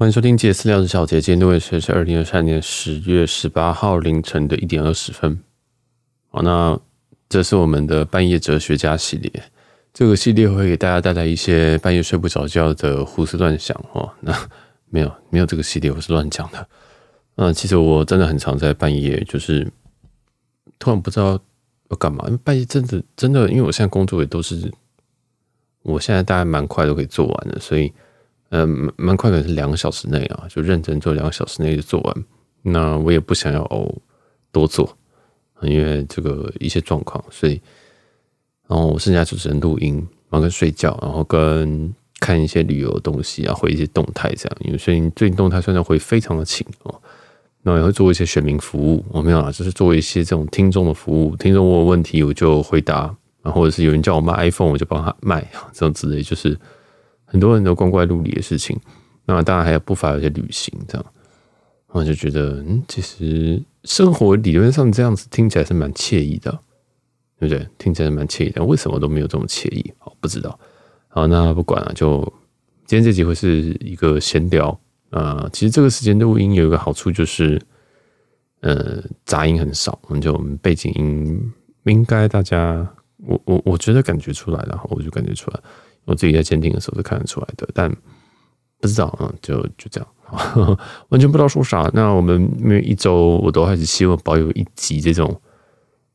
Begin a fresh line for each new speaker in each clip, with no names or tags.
欢迎收听《杰私聊的小姐》，今天录的是是二零二三年十月十八号凌晨的一点二十分。好，那这是我们的半夜哲学家系列。这个系列会给大家带来一些半夜睡不着觉的胡思乱想哦。那 没有没有这个系列，我是乱讲的。嗯，其实我真的很常在半夜，就是突然不知道要干嘛。因为半夜真的真的，因为我现在工作也都是，我现在大概蛮快都可以做完了，所以。嗯，蛮快，的是两个小时内啊，就认真做两个小时内就做完。那我也不想要多做，因为这个一些状况，所以，然后我剩下就只能录音，忙跟睡觉，然后跟看一些旅游的东西啊，回一些动态这样。因为最近最近动态虽然回非常的勤哦，那也会做一些选民服务，我没有啊，就是做一些这种听众的服务，听众问我问题我就回答，然后或者是有人叫我卖 iPhone 我就帮他卖，这种之类就是。很多人都光怪陆离的事情，那当然还有不乏有些旅行这样，我就觉得，嗯，其实生活理论上这样子听起来是蛮惬意的，对不对？听起来是蛮惬意的，为什么都没有这么惬意？好，不知道。好，那不管了，就今天这集会是一个闲聊啊。其实这个时间录音有一个好处就是，呃，杂音很少，我们就背景音应该大家，我我我觉得感觉出来了，我就感觉出来。我自己在监听的时候是看得出来的，但不知道啊，就就这样，完全不知道说啥。那我们每一周我都还是希望保有一集这种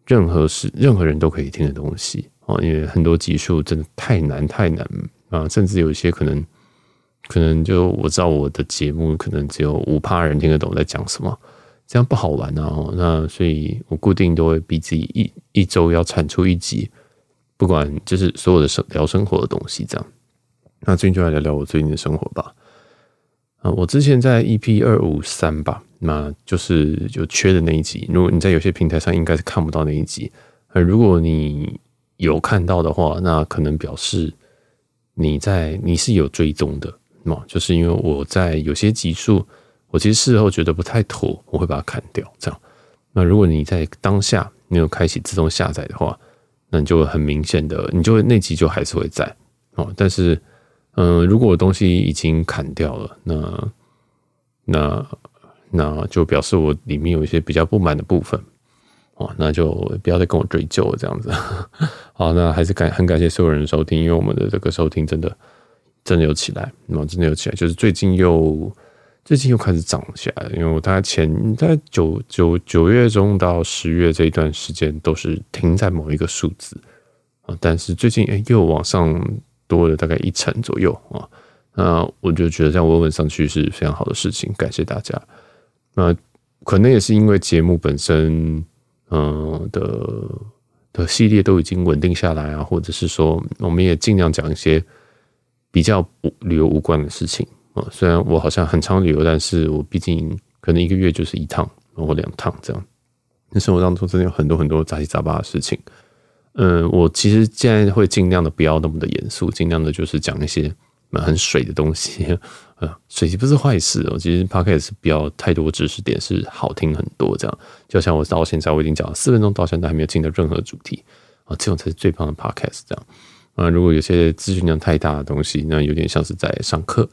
任何事、任何人都可以听的东西啊，因为很多集数真的太难太难啊，甚至有一些可能可能就我知道我的节目可能只有五趴人听得懂在讲什么，这样不好玩啊。那所以我固定都会逼自己一一周要产出一集。不管就是所有的生聊生活的东西，这样。那最近就来聊聊我最近的生活吧。啊，我之前在 EP 二五三吧，那就是就缺的那一集。如果你在有些平台上应该是看不到那一集，而如果你有看到的话，那可能表示你在你是有追踪的嘛。就是因为我在有些集数，我其实事后觉得不太妥，我会把它砍掉。这样。那如果你在当下没有开启自动下载的话，那你就很明显的，你就会那集就还是会在哦。但是，嗯、如果东西已经砍掉了，那那那就表示我里面有一些比较不满的部分哦。那就不要再跟我追究了，这样子。好，那还是感很感谢所有人的收听，因为我们的这个收听真的真的有起来，那么真的有起来，就是最近又。最近又开始涨起来了，因为我大概前在九九九月中到十月这一段时间都是停在某一个数字啊，但是最近哎又往上多了大概一成左右啊，那我就觉得这样稳稳上去是非常好的事情，感谢大家。那可能也是因为节目本身嗯的的系列都已经稳定下来啊，或者是说我们也尽量讲一些比较旅游无关的事情。啊，虽然我好像很常旅游，但是我毕竟可能一个月就是一趟或两趟这样。那生活当中真的有很多很多杂七杂八的事情。嗯，我其实现在会尽量的不要那么的严肃，尽量的就是讲一些很水的东西。呃，水不是坏事哦，其实 Podcast 不要太多知识点，是好听很多这样。就像我到现在我已经讲了四分钟，到现在还没有进到任何主题啊，这种才是最棒的 Podcast 这样。啊，如果有些资讯量太大的东西，那有点像是在上课。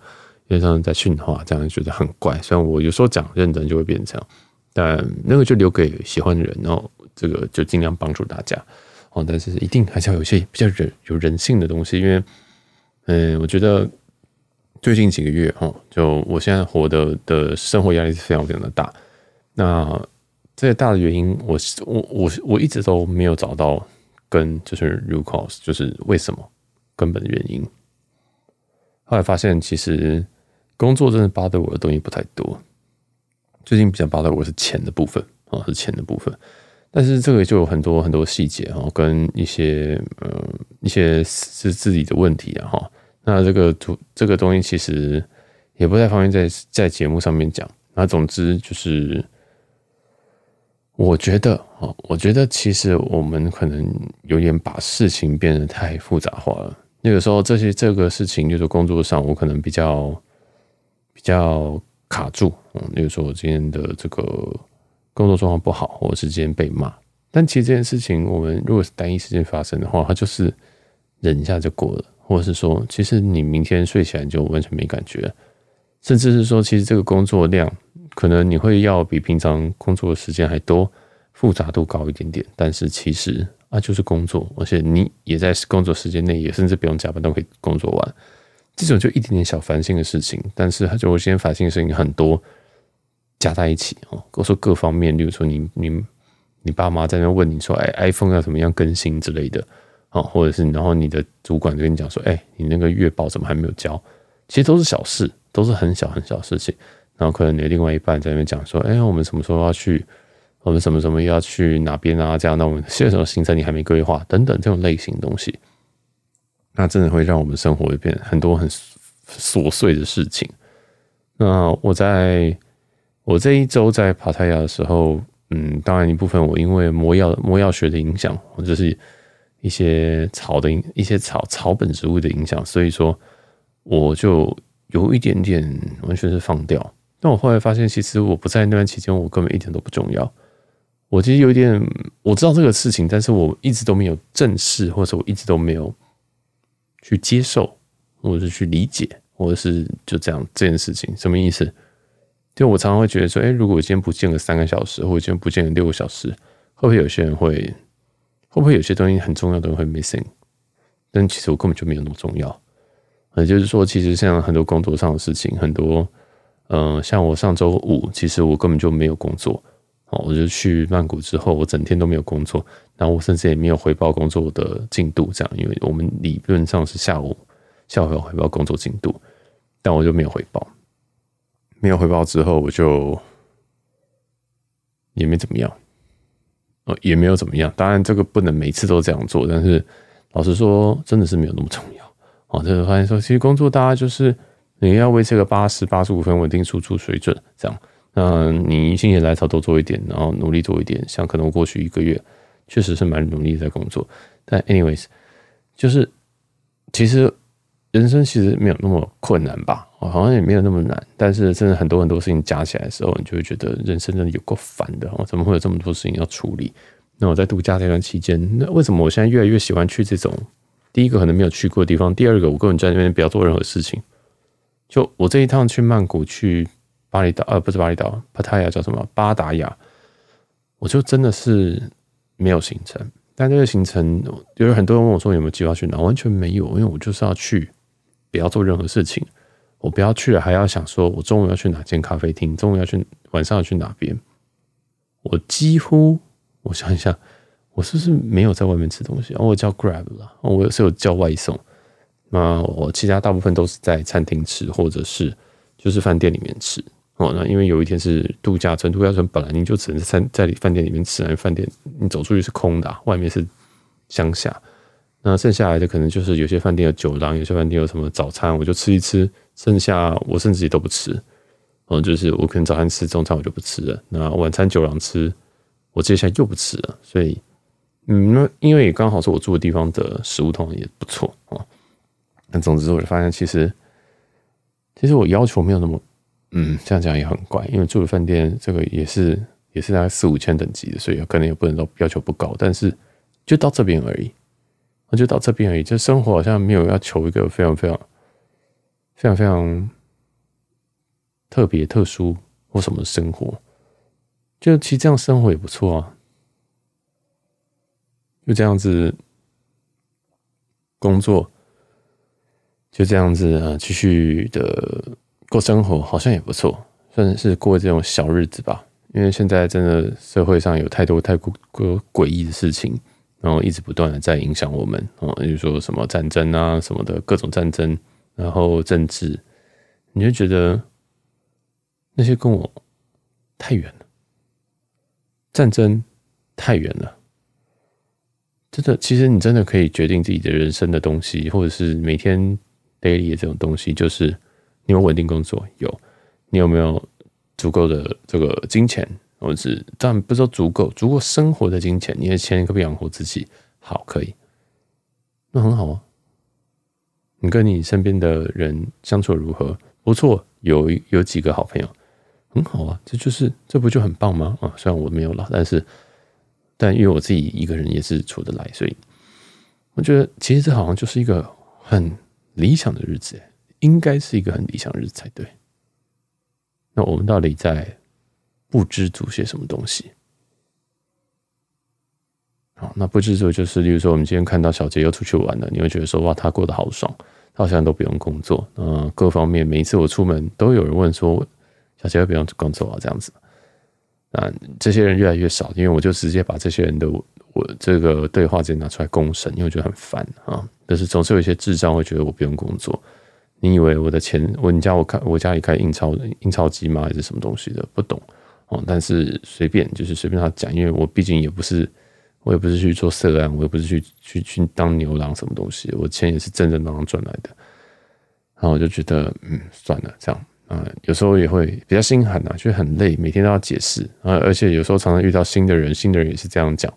基本上在训话，这样觉得很怪。虽然我有时候讲认真就会变成这样，但那个就留给喜欢的人，然后这个就尽量帮助大家哦。但是一定还是要有一些比较人有人性的东西，因为嗯，我觉得最近几个月哈，就我现在活的的生活压力是非常非常的大。那这个大的原因，我我我我一直都没有找到跟，就是 root cause，就是为什么根本的原因。后来发现，其实。工作真的 bother 我的东西不太多，最近比较 bother 我是钱的部分啊，是钱的部分。但是这个就有很多很多细节哈，跟一些呃一些是自己的问题啊哈。那这个图这个东西其实也不太方便在在节目上面讲。那总之就是，我觉得啊，我觉得其实我们可能有点把事情变得太复杂化了。那个时候这些这个事情就是工作上，我可能比较。比较卡住，嗯，比如说我今天的这个工作状况不好，或者是今天被骂。但其实这件事情，我们如果是单一事件发生的话，它就是忍一下就过了，或者是说，其实你明天睡起来就完全没感觉。甚至是说，其实这个工作量可能你会要比平常工作的时间还多，复杂度高一点点，但是其实啊就是工作，而且你也在工作时间内，也甚至不用加班都可以工作完。这种就一点点小烦心的事情，但是就我今天烦心的事情很多加在一起哦。我说各方面，例如说你你你爸妈在那问你说，哎，iPhone 要怎么样更新之类的啊，或者是然后你的主管就跟你讲说，哎，你那个月报怎么还没有交？其实都是小事。都是很小很小的事情，然后可能你的另外一半在那边讲说：“哎，我们什么时候要去？我们什么什么要去哪边啊？这样，那我们现在什么行程你还没规划？等等这种类型的东西，那真的会让我们生活会变很多很琐碎的事情。那我在我这一周在帕塔亚的时候，嗯，当然一部分我因为魔药魔药学的影响，或者是一些草的一些草草本植物的影响，所以说我就。有一点点完全是放掉，但我后来发现，其实我不在那段期间，我根本一点都不重要。我其实有一点我知道这个事情，但是我一直都没有正视，或者我一直都没有去接受，或者是去理解，或者是就这样这件事情什么意思？就我常常会觉得说，哎，如果我今天不见了三个小时，或者今天不见了六个小时，会不会有些人会会不会有些东西很重要的人会 missing？但其实我根本就没有那么重要。也就是说，其实像很多工作上的事情，很多，嗯、呃，像我上周五，其实我根本就没有工作，哦，我就去曼谷之后，我整天都没有工作，然后我甚至也没有回报工作的进度，这样，因为我们理论上是下午下午要回报工作进度，但我就没有回报，没有回报之后，我就也没怎么样，哦，也没有怎么样，当然这个不能每次都这样做，但是老实说，真的是没有那么重要。哦，就是发现说，其实工作大家就是你要为这个八十八十五分稳定输出水准，这样，那你心血来潮多做一点，然后努力做一点。像可能过去一个月确实是蛮努力在工作，但 anyways，就是其实人生其实没有那么困难吧，好像也没有那么难。但是真的很多很多事情加起来的时候，你就会觉得人生真的有够烦的。哦，怎么会有这么多事情要处理？那我在度假这段期间，那为什么我现在越来越喜欢去这种？第一个可能没有去过的地方，第二个我根本在那边不要做任何事情。就我这一趟去曼谷、去巴厘岛，呃，不是巴厘岛，帕塔亚叫什么？巴达雅，我就真的是没有行程。但这个行程，有很多人问我说有没有计划去哪，完全没有，因为我就是要去，不要做任何事情。我不要去了，还要想说我中午要去哪间咖啡厅，中午要去，晚上要去哪边？我几乎，我想一下。我是不是没有在外面吃东西？哦，我叫 Grab 了，我是有叫外送。那我其他大部分都是在餐厅吃，或者是就是饭店里面吃。哦，那因为有一天是度假村，度假村本来你就只能在在饭店里面吃，因为饭店你走出去是空的，外面是乡下。那剩下来的可能就是有些饭店有酒廊，有些饭店有什么早餐，我就吃一吃。剩下我甚至也都不吃。哦，就是我可能早餐吃，中餐我就不吃了。那晚餐酒廊吃，我接下来又不吃了，所以。嗯，那因为刚好是我住的地方的食物，通也不错啊。那总之，我就发现其实，其实我要求没有那么，嗯，这样讲也很怪。因为住的饭店这个也是也是大概四五千等级的，所以可能也不能说要求不高，但是就到这边而已，那就到这边而已。就生活好像没有要求一个非常非常非常非常特别特殊或什么生活，就其实这样生活也不错啊。就这样子工作，就这样子啊，继续的过生活，好像也不错，算是过这种小日子吧。因为现在真的社会上有太多太过诡异的事情，然后一直不断的在影响我们啊，比如说什么战争啊什么的各种战争，然后政治，你就觉得那些跟我太远了，战争太远了。真的，其实你真的可以决定自己的人生的东西，或者是每天 daily 的这种东西，就是有稳定工作，有你有没有足够的这个金钱，或者是当然不是说足够，足够生活的金钱，你的钱可不养活自己？好，可以，那很好啊。你跟你身边的人相处如何？不错，有有几个好朋友，很好啊。这就是这不就很棒吗？啊，虽然我没有了，但是。但因为我自己一个人也是处得来，所以我觉得其实这好像就是一个很理想的日子，应该是一个很理想的日子才对。那我们到底在不知足些什么东西？好，那不知足就是，例如说，我们今天看到小杰又出去玩了，你会觉得说，哇，他过得好爽，他好像都不用工作，嗯，各方面，每一次我出门都有人问说，小杰要不用工作啊？这样子，啊，这些人越来越少，因为我就直接把这些人的我这个对话直接拿出来公审，因为我觉得很烦啊，但是总是有一些智障会觉得我不用工作。你以为我的钱，我你家我开我家里开印钞印钞机吗？还是什么东西的？不懂哦。但是随便就是随便他讲，因为我毕竟也不是，我也不是去做色案，我也不是去去去当牛郎什么东西，我钱也是正正当当赚来的。然后我就觉得，嗯，算了，这样啊，有时候也会比较心寒啊，就很累，每天都要解释啊，而且有时候常常遇到新的人，新的人也是这样讲，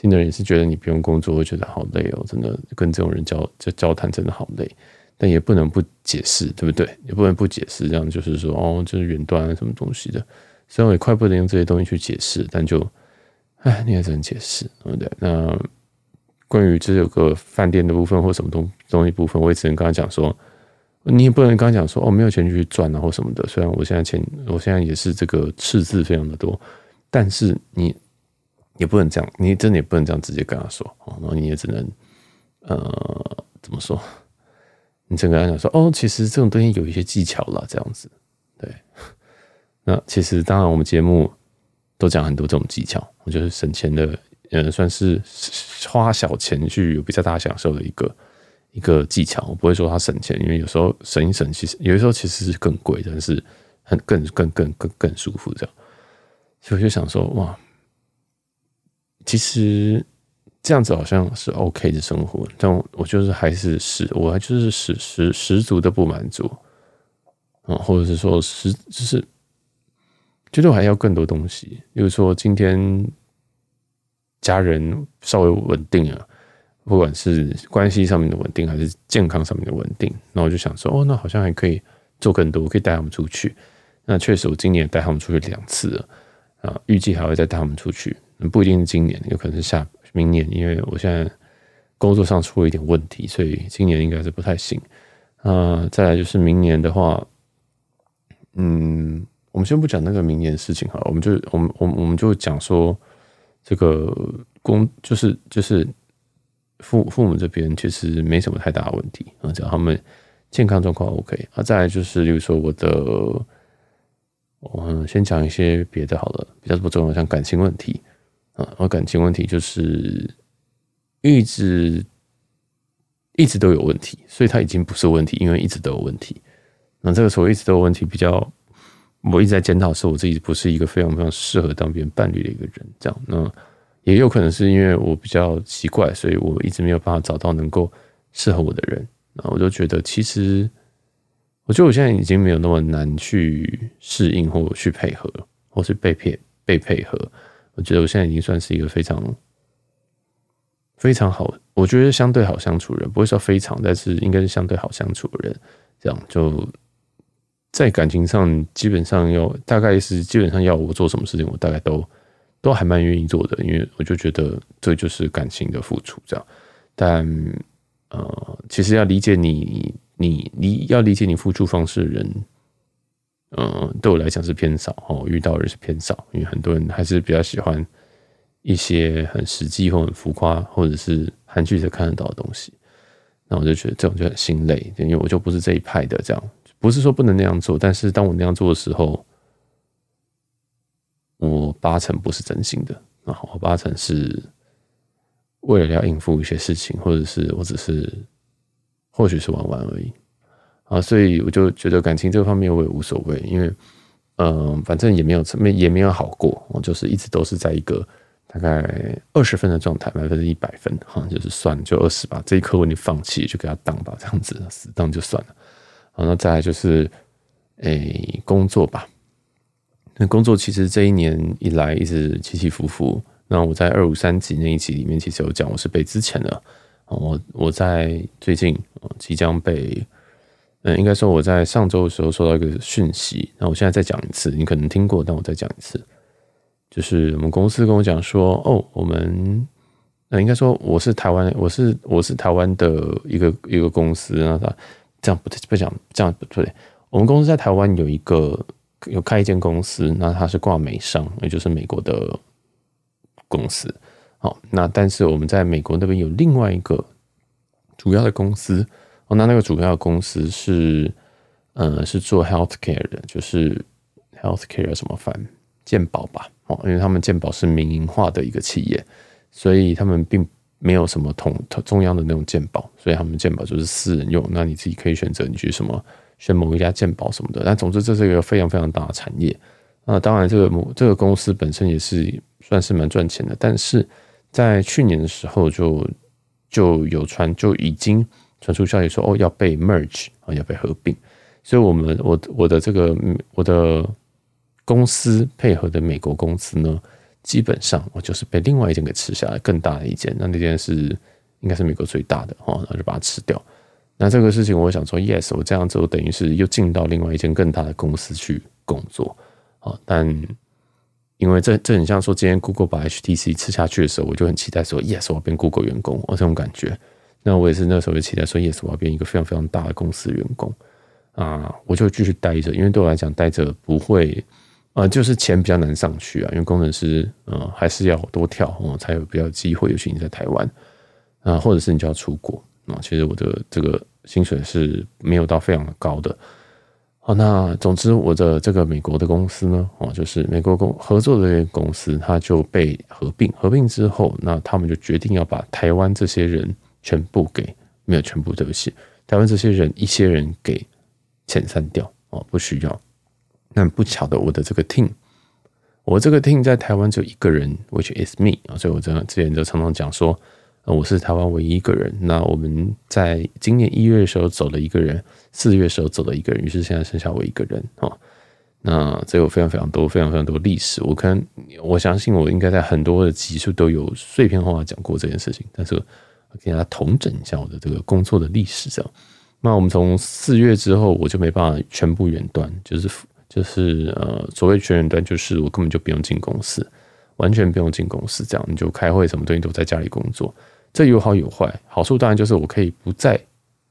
新的人也是觉得你不用工作，会觉得好累哦，真的跟这种人交就交谈真的好累。但也不能不解释，对不对？也不能不解释，这样就是说，哦，就是云端什么东西的，虽然我也快不能用这些东西去解释，但就，哎，你也只能解释，对不对？那关于这有个饭店的部分或什么东东西部分，我也只能跟他讲说，你也不能跟他讲说，哦，没有钱去赚啊或什么的。虽然我现在钱，我现在也是这个赤字非常的多，但是你也不能这样，你真的也不能这样直接跟他说，哦，然后你也只能，呃，怎么说？你整个人讲说哦，其实这种东西有一些技巧啦，这样子，对。那其实当然，我们节目都讲很多这种技巧，我觉得省钱的，呃，算是花小钱去有比较大享受的一个一个技巧。我不会说它省钱，因为有时候省一省，其实有的时候其实是更贵，但是很更更更更更舒服这样。所以我就想说，哇，其实。这样子好像是 OK 的生活，但我就是还是十，我还就是十十十足的不满足，啊，或者是说十就是觉得我还要更多东西，比如说今天家人稍微稳定了，不管是关系上面的稳定，还是健康上面的稳定，那我就想说，哦，那好像还可以做更多，我可以带他们出去。那确实，我今年带他们出去两次了，啊，预计还会再带他们出去，不一定是今年，有可能是下。明年，因为我现在工作上出了一点问题，所以今年应该是不太行。啊，再来就是明年的话，嗯，我们先不讲那个明年的事情哈，我们就我们我们我们就讲说这个工就是就是父父母这边其实没什么太大的问题啊，只要他们健康状况 OK。啊，再来就是，例如说我的，我们先讲一些别的好了，比较不重要，像感情问题。啊，我感情问题就是一直一直都有问题，所以他已经不是问题，因为一直都有问题。那这个时候一直都有问题，比较我一直在检讨，说我自己不是一个非常非常适合当别人伴侣的一个人。这样，那也有可能是因为我比较奇怪，所以我一直没有办法找到能够适合我的人。那我就觉得，其实我觉得我现在已经没有那么难去适应，或去配合，或是被配被配合。我觉得我现在已经算是一个非常非常好，我觉得相对好相处的人，不会说非常，但是应该是相对好相处的人。这样就在感情上，基本上要大概是基本上要我做什么事情，我大概都都还蛮愿意做的，因为我就觉得这就是感情的付出。这样，但呃，其实要理解你，你你要理解你付出方式的人。嗯，对我来讲是偏少哦，遇到的人是偏少，因为很多人还是比较喜欢一些很实际或很浮夸，或者是韩剧才看得到的东西。那我就觉得这种就很心累，因为我就不是这一派的。这样不是说不能那样做，但是当我那样做的时候，我八成不是真心的，然后我八成是为了要应付一些事情，或者是我只是或许是玩玩而已。啊，所以我就觉得感情这方面我也无所谓，因为，嗯，反正也没有没也没有好过，我就是一直都是在一个大概二十分的状态，百分之一百分，哈，就是算就二十吧，这一刻我已经放弃，就给他当吧，这样子死当就算了。好，那再来就是，诶、工作吧。那工作其实这一年以来一直起起伏伏。那我在二五三级那一集里面其实有讲，我是被资遣的。我我在最近即将被。嗯，应该说我在上周的时候收到一个讯息，那我现在再讲一次，你可能听过，但我再讲一次，就是我们公司跟我讲说，哦，我们，那应该说我是台湾，我是我是台湾的一个一个公司，那他这样不，不讲这样不对，我们公司在台湾有一个有开一间公司，那它是挂美商，也就是美国的公司。好，那但是我们在美国那边有另外一个主要的公司哦，那那个主要公司是呃是做 healthcare 的，就是 healthcare 什么反健保吧哦，因为他们健保是民营化的一个企业，所以他们并没有什么统中央的那种健保，所以他们健保就是私人用。那你自己可以选择你去什么选某一家健保什么的。但总之这是一个非常非常大的产业。那当然这个某这个公司本身也是算是蛮赚钱的，但是。在去年的时候，就就有传就已经传出消息说，哦，要被 merge 啊，要被合并。所以，我们我我的这个我的公司配合的美国公司呢，基本上我就是被另外一间给吃下来，更大的一间。那那间是应该是美国最大的哦，然后就把它吃掉。那这个事情，我想说，yes，我这样子，我等于是又进到另外一间更大的公司去工作啊，但。因为这这很像说，今天 Google 把 HTC 吃下去的时候，我就很期待说，yes，我要变 Google 员工，我这种感觉。那我也是那时候就期待说，yes，我要变一个非常非常大的公司员工啊，我就继续待着。因为对我来讲，待着不会，呃，就是钱比较难上去啊。因为工程师，呃，还是要多跳，哦，才有比较机会。尤其你在台湾啊，或者是你就要出国啊，其实我的这个薪水是没有到非常的高的。好，那总之，我的这个美国的公司呢，哦，就是美国公合作的公司，它就被合并。合并之后，那他们就决定要把台湾这些人全部给没有全部，对不起，台湾这些人一些人给遣散掉哦，不需要。那不巧的，我的这个 team，我这个 team 在台湾只有一个人，which is me 啊，所以我这之前就常常讲说。我是台湾唯一一个人。那我们在今年一月的时候走了一个人，四月的时候走了一个人，于是现在剩下我一个人。那这有非常非常多、非常非常多历史。我可能我相信我应该在很多的集数都有碎片化讲过这件事情，但是给大家统整一下我的这个工作的历史。这样，那我们从四月之后，我就没办法全部远端，就是就是呃，所谓全远端，就是我根本就不用进公司，完全不用进公司，这样你就开会什么东西都在家里工作。这有好有坏，好处当然就是我可以不在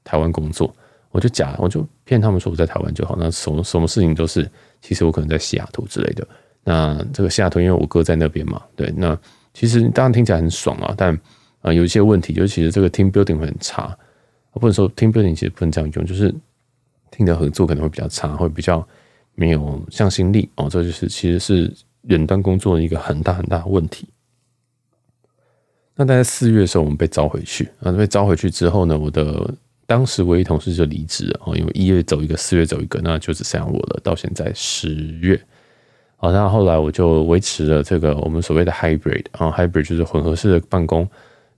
台湾工作，我就假，我就骗他们说我在台湾就好。那什么什么事情都是，其实我可能在西雅图之类的。那这个西雅图，因为我哥在那边嘛，对。那其实当然听起来很爽啊，但啊、有一些问题，就其实这个 team building 会很差。不能说 team building 其实不能这样用，就是 team 的合作可能会比较差，会比较没有向心力哦。这就是其实是远端工作的一个很大很大的问题。那大概四月的时候，我们被召回去。啊，被召回去之后呢，我的当时唯一同事就离职了。哦，因为一月走一个，四月走一个，那就只剩下我了。到现在十月，好，那后来我就维持了这个我们所谓的 hybrid 啊，hybrid 就是混合式的办公，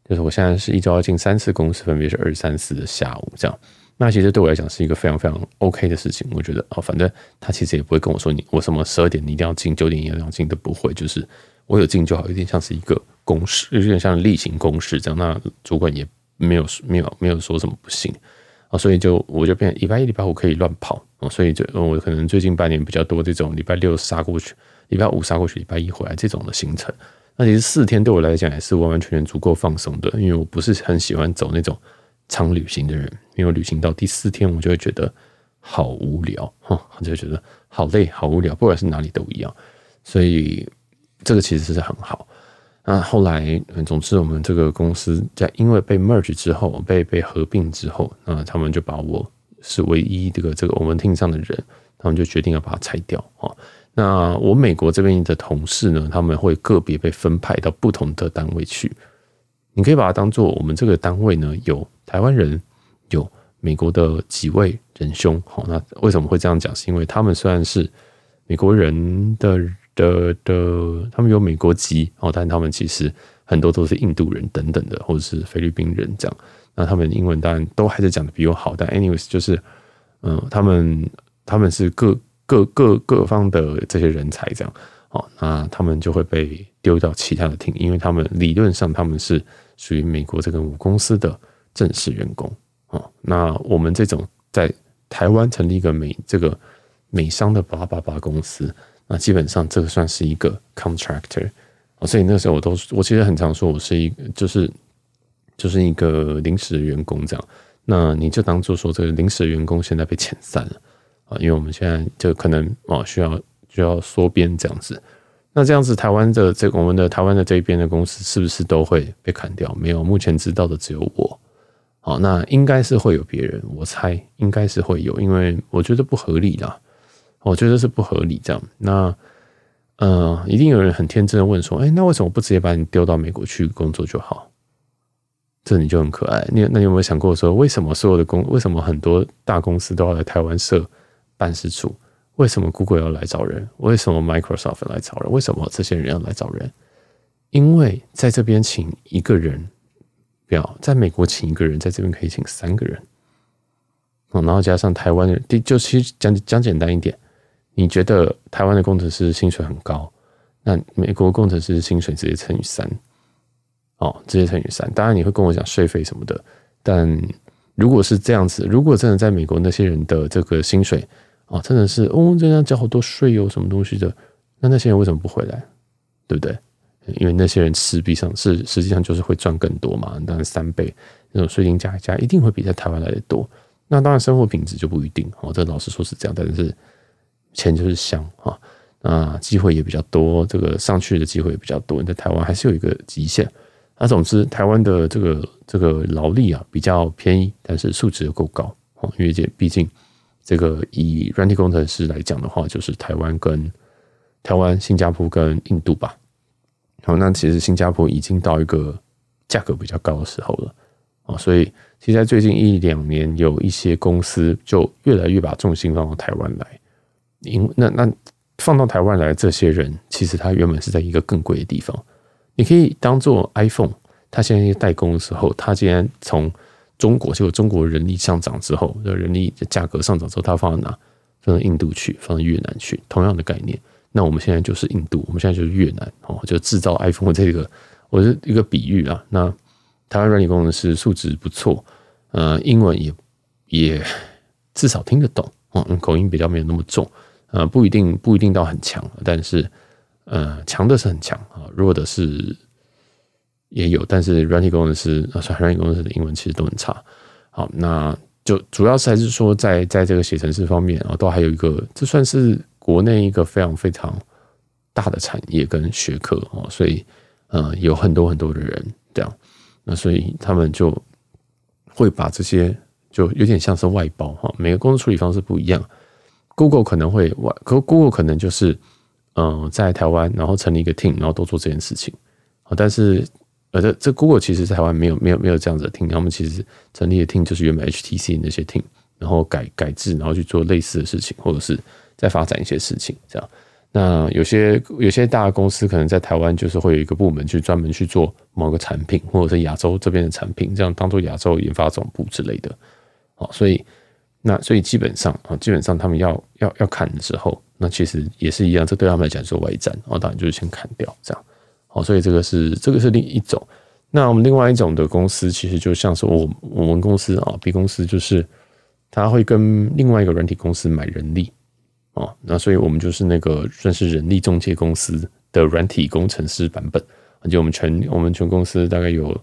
就是我现在是一周要进三次公司，分别是二三四的下午这样。那其实对我来讲是一个非常非常 OK 的事情。我觉得哦，反正他其实也不会跟我说你我什么十二点你一定要进，九点一定要进都不会，就是我有进就好，有点像是一个。公式有点像例行公事这样，那主管也没有没有没有说什么不行啊，所以就我就变礼拜一、礼拜五可以乱跑啊，所以就我可能最近半年比较多这种礼拜六杀过去，礼拜五杀过去，礼拜一回来这种的行程。那其实四天对我来讲也是完完全全足够放松的，因为我不是很喜欢走那种长旅行的人，因为旅行到第四天我就会觉得好无聊哈，我就觉得好累、好无聊，不管是哪里都一样，所以这个其实是很好。那后来，总之，我们这个公司在因为被 merge 之后，被被合并之后，那他们就把我是唯一这个这个我们 team 上的人，他们就决定要把它拆掉啊。那我美国这边的同事呢，他们会个别被分派到不同的单位去。你可以把它当做我们这个单位呢，有台湾人，有美国的几位仁兄。好，那为什么会这样讲？是因为他们虽然是美国人的。的的，他们有美国籍哦，但他们其实很多都是印度人等等的，或者是菲律宾人这样。那他们英文当然都还是讲的比我好，但 anyways 就是，嗯，他们他们是各各各各方的这些人才这样。哦，那他们就会被丢到其他的厅，因为他们理论上他们是属于美国这个母公司的正式员工。哦，那我们这种在台湾成立一个美这个美商的八八八公司。那基本上这个算是一个 contractor，所以那时候我都我其实很常说我是一就是就是一个临时的员工这样。那你就当做说这个临时员工现在被遣散了啊，因为我们现在就可能哦需要就要缩编这样子。那这样子，台湾的这个我们的台湾的这一边的公司是不是都会被砍掉？没有，目前知道的只有我。好，那应该是会有别人，我猜应该是会有，因为我觉得不合理啦。我觉得是不合理这样。那呃，一定有人很天真的问说：“哎，那为什么不直接把你丢到美国去工作就好？”这你就很可爱。你那你有没有想过说，为什么所有的公，为什么很多大公司都要来台湾设办事处？为什么 Google 要来找人？为什么 Microsoft 来找人？为什么这些人要来找人？因为在这边请一个人，不要在美国请一个人，在这边可以请三个人。然后加上台湾的人，就其实讲讲简单一点。你觉得台湾的工程师薪水很高，那美国工程师薪水直接乘以三，哦，直接乘以三。当然你会跟我讲税费什么的，但如果是这样子，如果真的在美国那些人的这个薪水，哦，真的是哦，这样交好多税哦什么东西的，那那些人为什么不回来？对不对？因为那些人势必上是实际上就是会赚更多嘛，当然三倍那种税金加一加，一定会比在台湾来的多。那当然生活品质就不一定哦，这老实说是这样，但是。钱就是香啊，那机会也比较多，这个上去的机会也比较多。你在台湾还是有一个极限。那总之，台湾的这个这个劳力啊比较便宜，但是素质又够高哦。因为这毕竟这个以软体工程师来讲的话，就是台湾跟台湾、新加坡跟印度吧。好，那其实新加坡已经到一个价格比较高的时候了啊，所以其实在最近一两年，有一些公司就越来越把重心放到台湾来。因那那放到台湾来这些人，其实他原本是在一个更贵的地方。你可以当做 iPhone，他现在代工的时候，他竟然从中国，结果中国人力上涨之后，人力的价格上涨之后，他放到哪？放到印度去，放到越南去，同样的概念。那我们现在就是印度，我们现在就是越南哦，就制造 iPhone 这个，我是一个比喻啊。那台湾软体工程师素质不错，呃，英文也也至少听得懂哦，口音比较没有那么重。呃，不一定不一定到很强，但是呃，强的是很强啊，弱的是也有，但是软体工程师啊，软体工程师的英文其实都很差。好，那就主要是还是说在在这个写程式方面啊，都还有一个，这算是国内一个非常非常大的产业跟学科哦，所以呃，有很多很多的人这样，那所以他们就会把这些就有点像是外包哈，每个工作处理方式不一样。Google 可能会外，可 Google 可能就是，嗯、在台湾，然后成立一个 team，然后都做这件事情。但是，呃，这这 Google 其实在台湾没有没有没有这样子的 team，他们其实成立的 team 就是原本 HTC 那些 team，然后改改制，然后去做类似的事情，或者是再发展一些事情，这样。那有些有些大的公司可能在台湾就是会有一个部门去专门去做某个产品，或者是亚洲这边的产品，这样当做亚洲研发总部之类的。好，所以。那所以基本上啊，基本上他们要要要砍的时候，那其实也是一样，这对他们来讲是外战，然后当然就是先砍掉这样。好，所以这个是这个是另一种。那我们另外一种的公司，其实就像是我我们公司啊，B 公司就是他会跟另外一个软体公司买人力哦，那所以我们就是那个算是人力中介公司的软体工程师版本，而且我们全我们全公司大概有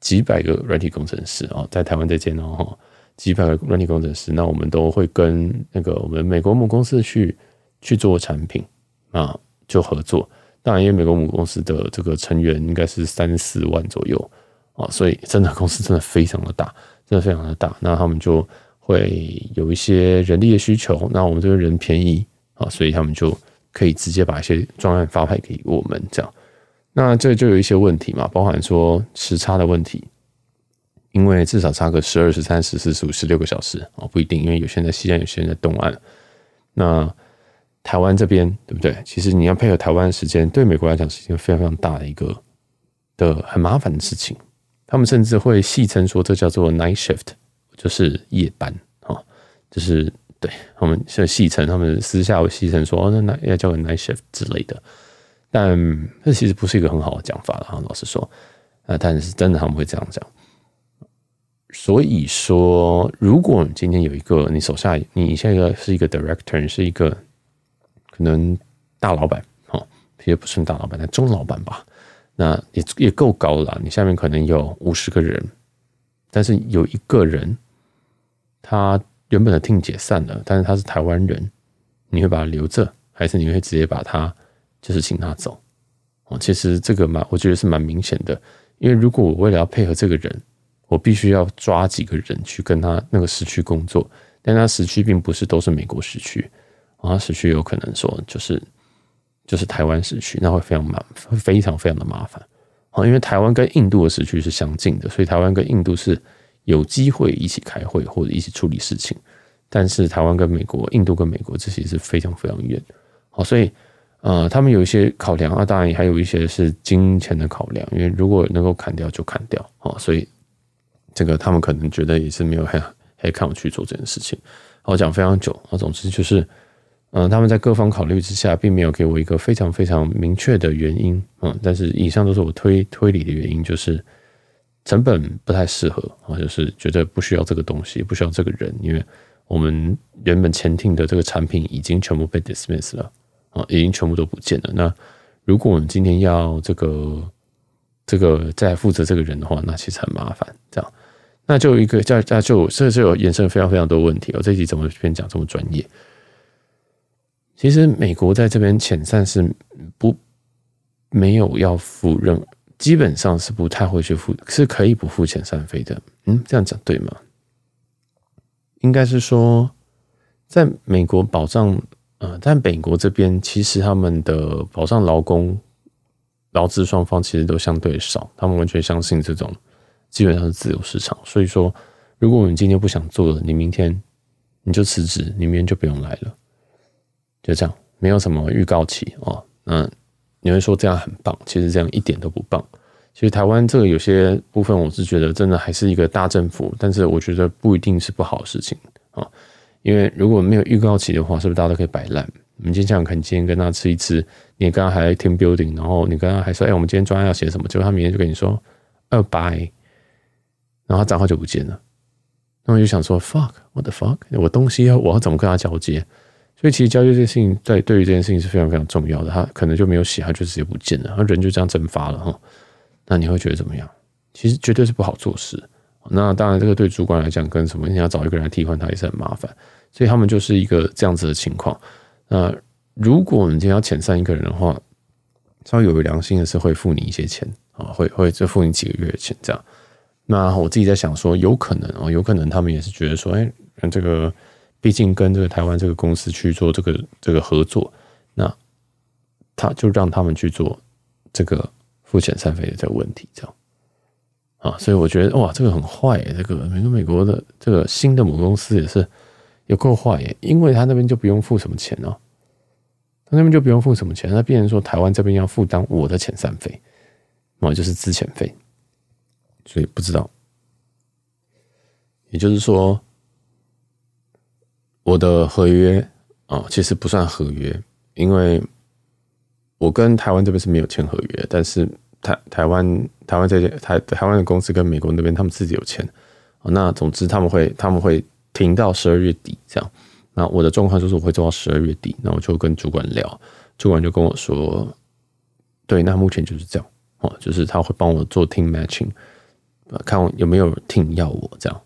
几百个软体工程师啊，在台湾这间哦。几百个软体工程师，那我们都会跟那个我们美国母公司去去做产品啊，就合作。当然，因为美国母公司的这个成员应该是三四万左右啊，所以真的公司真的非常的大，真的非常的大。那他们就会有一些人力的需求，那我们这边人便宜啊，所以他们就可以直接把一些专案发派给我们这样。那这就有一些问题嘛，包含说时差的问题。因为至少差个十二、十三、十四、十五、十六个小时啊，不一定，因为有些人在西岸，有些人在东岸。那台湾这边对不对？其实你要配合台湾的时间，对美国来讲是一件非常非常大的一个的很麻烦的事情。他们甚至会戏称说这叫做 night shift，就是夜班啊，就是对他们是戏称，他们私下会戏称说哦，那那要叫个 night shift 之类的。但这其实不是一个很好的讲法了哈，老实说啊，但是真的他们会这样讲。所以说，如果今天有一个你手下，你现在是一个 director，你是一个可能大老板，哦，也不算大老板，但中老板吧，那也也够高了。你下面可能有五十个人，但是有一个人，他原本的 team 解散了，但是他是台湾人，你会把他留着，还是你会直接把他就是请他走？哦，其实这个蛮，我觉得是蛮明显的，因为如果我为了要配合这个人，我必须要抓几个人去跟他那个时区工作，但他时区并不是都是美国时区，啊，时区有可能说就是就是台湾时区，那会非常麻，非常非常的麻烦。啊，因为台湾跟印度的时区是相近的，所以台湾跟印度是有机会一起开会或者一起处理事情。但是台湾跟美国、印度跟美国这些是非常非常远。好，所以呃，他们有一些考量啊，当然还有一些是金钱的考量，因为如果能够砍掉就砍掉啊，所以这个他们可能觉得也是没有很很看我去做这件事情。我讲非常久啊，总之就是。嗯，他们在各方考虑之下，并没有给我一个非常非常明确的原因。嗯，但是以上都是我推推理的原因，就是成本不太适合啊，就是觉得不需要这个东西，不需要这个人，因为我们原本前庭的这个产品已经全部被 dismiss 了啊，已经全部都不见了。那如果我们今天要这个这个再负责这个人的话，那其实很麻烦。这样，那就一个这这就这就衍生非常非常多问题。我这集怎么变讲这么专业？其实美国在这边遣散是不没有要付任，基本上是不太会去付，是可以不付遣散费的。嗯，这样讲对吗？应该是说，在美国保障，呃，在美国这边其实他们的保障劳工劳资双方其实都相对少，他们完全相信这种基本上是自由市场。所以说，如果我们今天不想做了，你明天你就辞职，你明天就不用来了。就这样，没有什么预告期哦。那，你会说这样很棒，其实这样一点都不棒。其实台湾这个有些部分，我是觉得真的还是一个大政府，但是我觉得不一定是不好的事情啊。因为如果没有预告期的话，是不是大家都可以摆烂？我们今天想看，今天跟他吃一吃，你刚刚还在 team building，然后你刚刚还说，哎，我们今天专案要写什么？结果他明天就跟你说，二拜，然后他账号就不见了。那我就想说，fuck，what fuck？我东西要我要怎么跟他交接？所以其实交接这件事情，在对于这件事情是非常非常重要的。他可能就没有写，他就直接不见了，他人就这样蒸发了哈。那你会觉得怎么样？其实绝对是不好做事。那当然，这个对主管来讲，跟什么你要找一个人来替换他也是很麻烦。所以他们就是一个这样子的情况。那如果我们今天要遣散一个人的话，稍微有良心的是会付你一些钱啊，会会就付你几个月的钱这样。那我自己在想说，有可能哦，有可能他们也是觉得说，哎，这个。毕竟跟这个台湾这个公司去做这个这个合作，那他就让他们去做这个付遣散费的这个问题，这样啊，所以我觉得哇，这个很坏耶，这个美国美国的这个新的母公司也是有够坏耶，因为他那边就不用付什么钱哦，他那边就不用付什么钱，那变成说台湾这边要负担我的遣散费，那就是资遣费，所以不知道，也就是说。我的合约啊，其实不算合约，因为我跟台湾这边是没有签合约，但是台台湾台湾这边台台湾的公司跟美国那边他们自己有签。那总之他们会他们会停到十二月底这样。那我的状况就是我会做到十二月底，那我就跟主管聊，主管就跟我说，对，那目前就是这样哦，就是他会帮我做 team matching，看有没有 team 要我这样。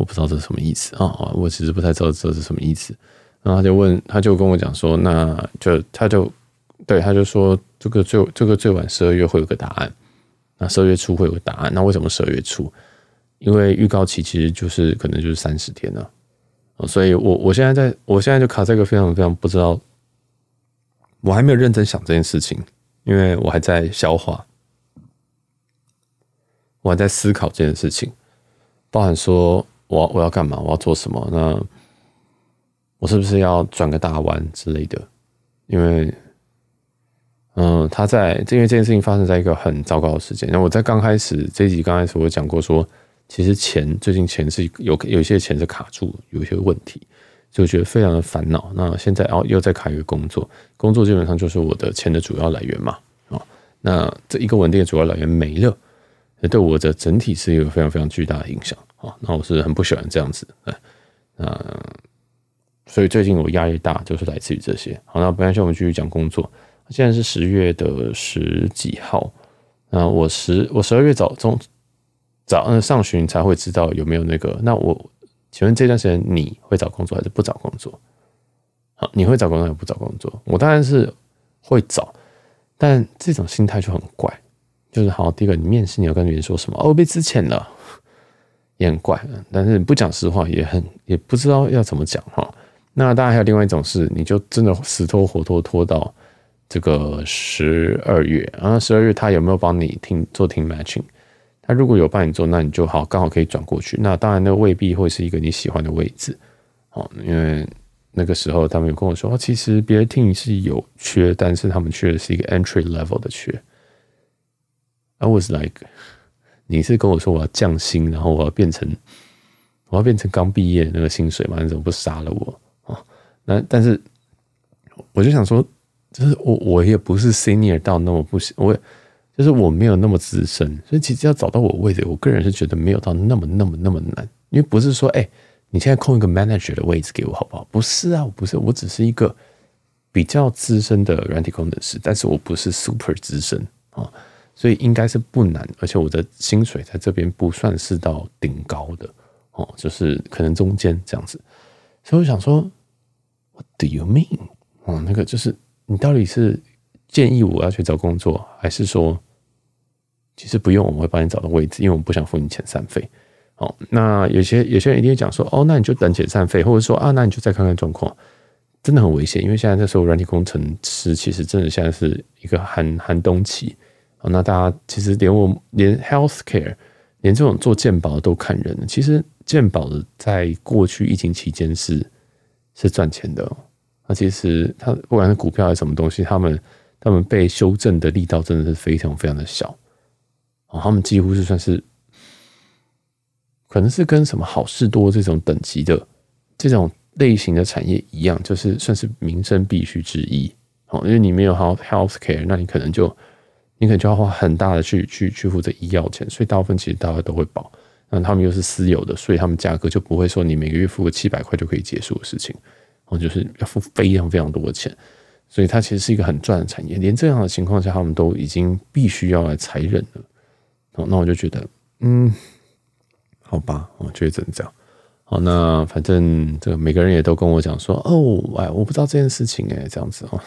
我不知道这是什么意思啊！我其实不太知道这是什么意思。然后他就问，他就跟我讲说，那就他就对他就说，这个最这个最晚十二月会有个答案，那十二月初会有个答案。那为什么十二月初？因为预告期其实就是可能就是三十天了。所以我我现在在我现在就卡在一个非常非常不知道，我还没有认真想这件事情，因为我还在消化，我还在思考这件事情，包含说。我我要干嘛？我要做什么？那我是不是要转个大弯之类的？因为，嗯，他在，因为这件事情发生在一个很糟糕的时间。那我在刚开始这一集刚开始我讲过说，其实钱最近钱是有有一些钱是卡住，有一些问题，就觉得非常的烦恼。那现在哦又在卡一个工作，工作基本上就是我的钱的主要来源嘛。啊，那这一个稳定的主要来源没了，对我的整体是一个非常非常巨大的影响。啊，那我是很不喜欢这样子，哎，那所以最近我压力大，就是来自于这些。好，那不然，我们继续讲工作。现在是十月的十几号，那我十我十二月早中早嗯上旬才会知道有没有那个。那我请问这段时间你会找工作还是不找工作？好，你会找工作还是不找工作？我当然是会找，但这种心态就很怪。就是好，第一个你面试你要跟别人说什么？哦，被资遣了，也很怪。但是不讲实话也很也不知道要怎么讲哈。那当然还有另外一种是，你就真的死拖活拖拖到这个十二月，啊十二月他有没有帮你听做 team matching？他如果有帮你做，那你就好刚好可以转过去。那当然那未必会是一个你喜欢的位置哦，因为那个时候他们有跟我说，其实别的 team 是有缺，但是他们缺的是一个 entry level 的缺。I was like，你是跟我说我要降薪，然后我要变成我要变成刚毕业那个薪水吗？你怎么不杀了我啊？那但是我就想说，就是我我也不是 senior 到那么不行，我就是我没有那么资深，所以其实要找到我位置，我个人是觉得没有到那么那么那么难。因为不是说，哎，你现在空一个 manager 的位置给我好不好？不是啊，我不是，我只是一个比较资深的软体工程师，但是我不是 super 资深啊。所以应该是不难，而且我的薪水在这边不算是到顶高的哦，就是可能中间这样子。所以我想说，What do you mean？哦，那个就是你到底是建议我要去找工作，还是说其实不用，我们会帮你找到位置，因为我们不想付你遣散费。哦，那有些有些人一定会讲说，哦，那你就等遣散费，或者说啊，那你就再看看状况。真的很危险，因为现在这时候软体工程师其实真的现在是一个寒寒冬期。哦那大家其实连我连 healthcare 连这种做健保都看人，其实健保的在过去疫情期间是是赚钱的。那其实它不管是股票还是什么东西，他们他们被修正的力道真的是非常非常的小。哦，他们几乎是算是可能是跟什么好事多这种等级的这种类型的产业一样，就是算是民生必须之一。哦，因为你没有 health healthcare，那你可能就你可能就要花很大的去去去付这医药钱，所以大部分其实大家都会保。那他们又是私有的，所以他们价格就不会说你每个月付个七百块就可以结束的事情，然后，就是要付非常非常多的钱，所以它其实是一个很赚的产业。连这样的情况下，他们都已经必须要来裁人了。哦，那我就觉得，嗯，好吧，我觉得只能这样。好，那反正这个每个人也都跟我讲说，哦，哎，我不知道这件事情，哎，这样子哦。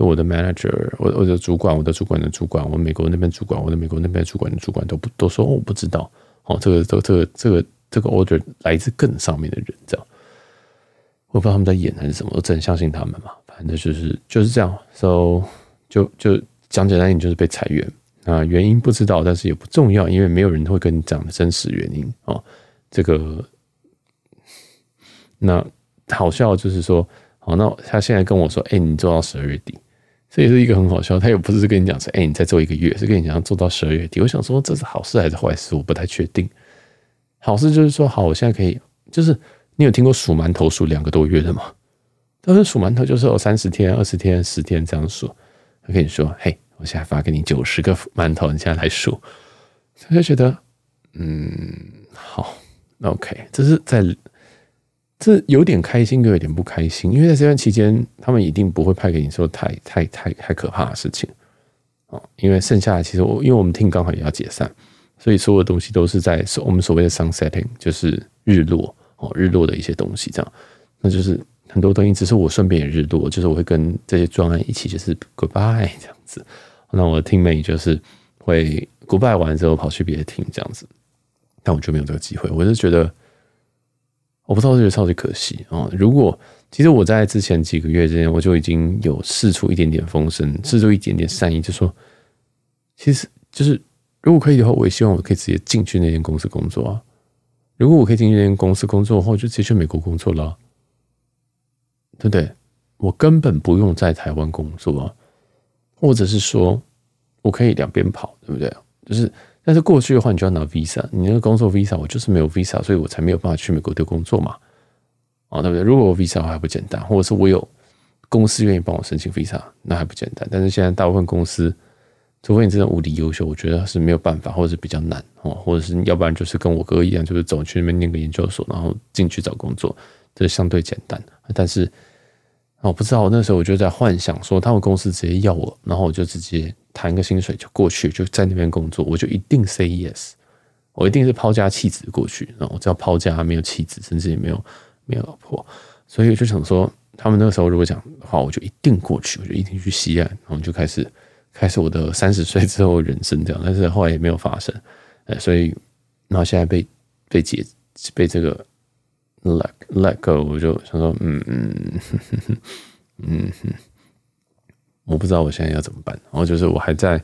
我的 manager，我我的主管，我的主管的主管，我美国那边主管，我的美国那边主管的主管都不都说，我不知道，哦，这个这个这个这个这个 order 来自更上面的人，这样，我不知道他们在演还是什么，我只能相信他们嘛，反正就是就是这样，so 就就讲简单一点，就是被裁员。啊，原因不知道，但是也不重要，因为没有人会跟你讲真实原因。哦，这个那好笑就是说。好，那他现在跟我说：“哎、你做到十二月底，这也是一个很好笑。他又不是跟你讲说：‘哎、你再做一个月’，是跟你讲做到十二月底。我想说，这是好事还是坏事？我不太确定。好事就是说，好，我现在可以，就是你有听过数馒头数两个多月的吗？但是数馒头就是有三十天、二十天、十天这样数。他跟你说：‘嘿，我现在发给你九十个馒头，你现在来数。’他就觉得，嗯，好，OK，这是在。”这有点开心，又有点不开心，因为在这段期间，他们一定不会派给你说太太太太可怕的事情哦。因为剩下的其实我，因为我们 team 刚好也要解散，所以所有的东西都是在我们所谓的 sunsetting，就是日落哦，日落的一些东西这样。那就是很多东西，只是我顺便也日落，就是我会跟这些专案一起就是 goodbye 这样子。那我的 teammate 就是会 goodbye 完之后跑去别的 team 这样子，但我就没有这个机会，我就觉得。我不知道，我觉得超级可惜啊！如果其实我在之前几个月之前，我就已经有试出一点点风声，试出一点点善意，就说，其实就是如果可以的话，我也希望我可以直接进去那间公司工作啊。如果我可以进去那间公司工作的话，我就直接去美国工作了，对不对？我根本不用在台湾工作啊，或者是说我可以两边跑，对不对？就是。但是过去的话，你就要拿 visa，你那个工作 visa，我就是没有 visa，所以我才没有办法去美国丢工作嘛，啊，对不对？如果我 visa 还不简单，或者是我有公司愿意帮我申请 visa，那还不简单。但是现在大部分公司，除非你真的无敌优秀，我觉得是没有办法，或者是比较难哦，或者是要不然就是跟我哥一样，就是走去那边念个研究所，然后进去找工作，这相对简单。但是。我不知道，我那时候我就在幻想说，他们公司直接要我，然后我就直接谈个薪水就过去，就在那边工作，我就一定 say yes。我一定是抛家弃子过去。然后我只要抛家没有妻子，甚至也没有没有老婆，所以我就想说，他们那个时候如果讲的话，我就一定过去，我就一定去西岸，然后就开始开始我的三十岁之后人生这样。但是后来也没有发生，呃，所以然后现在被被解被这个 let let go，我就想说，嗯嗯嗯嗯。我不知道我现在要怎么办，然后就是我还在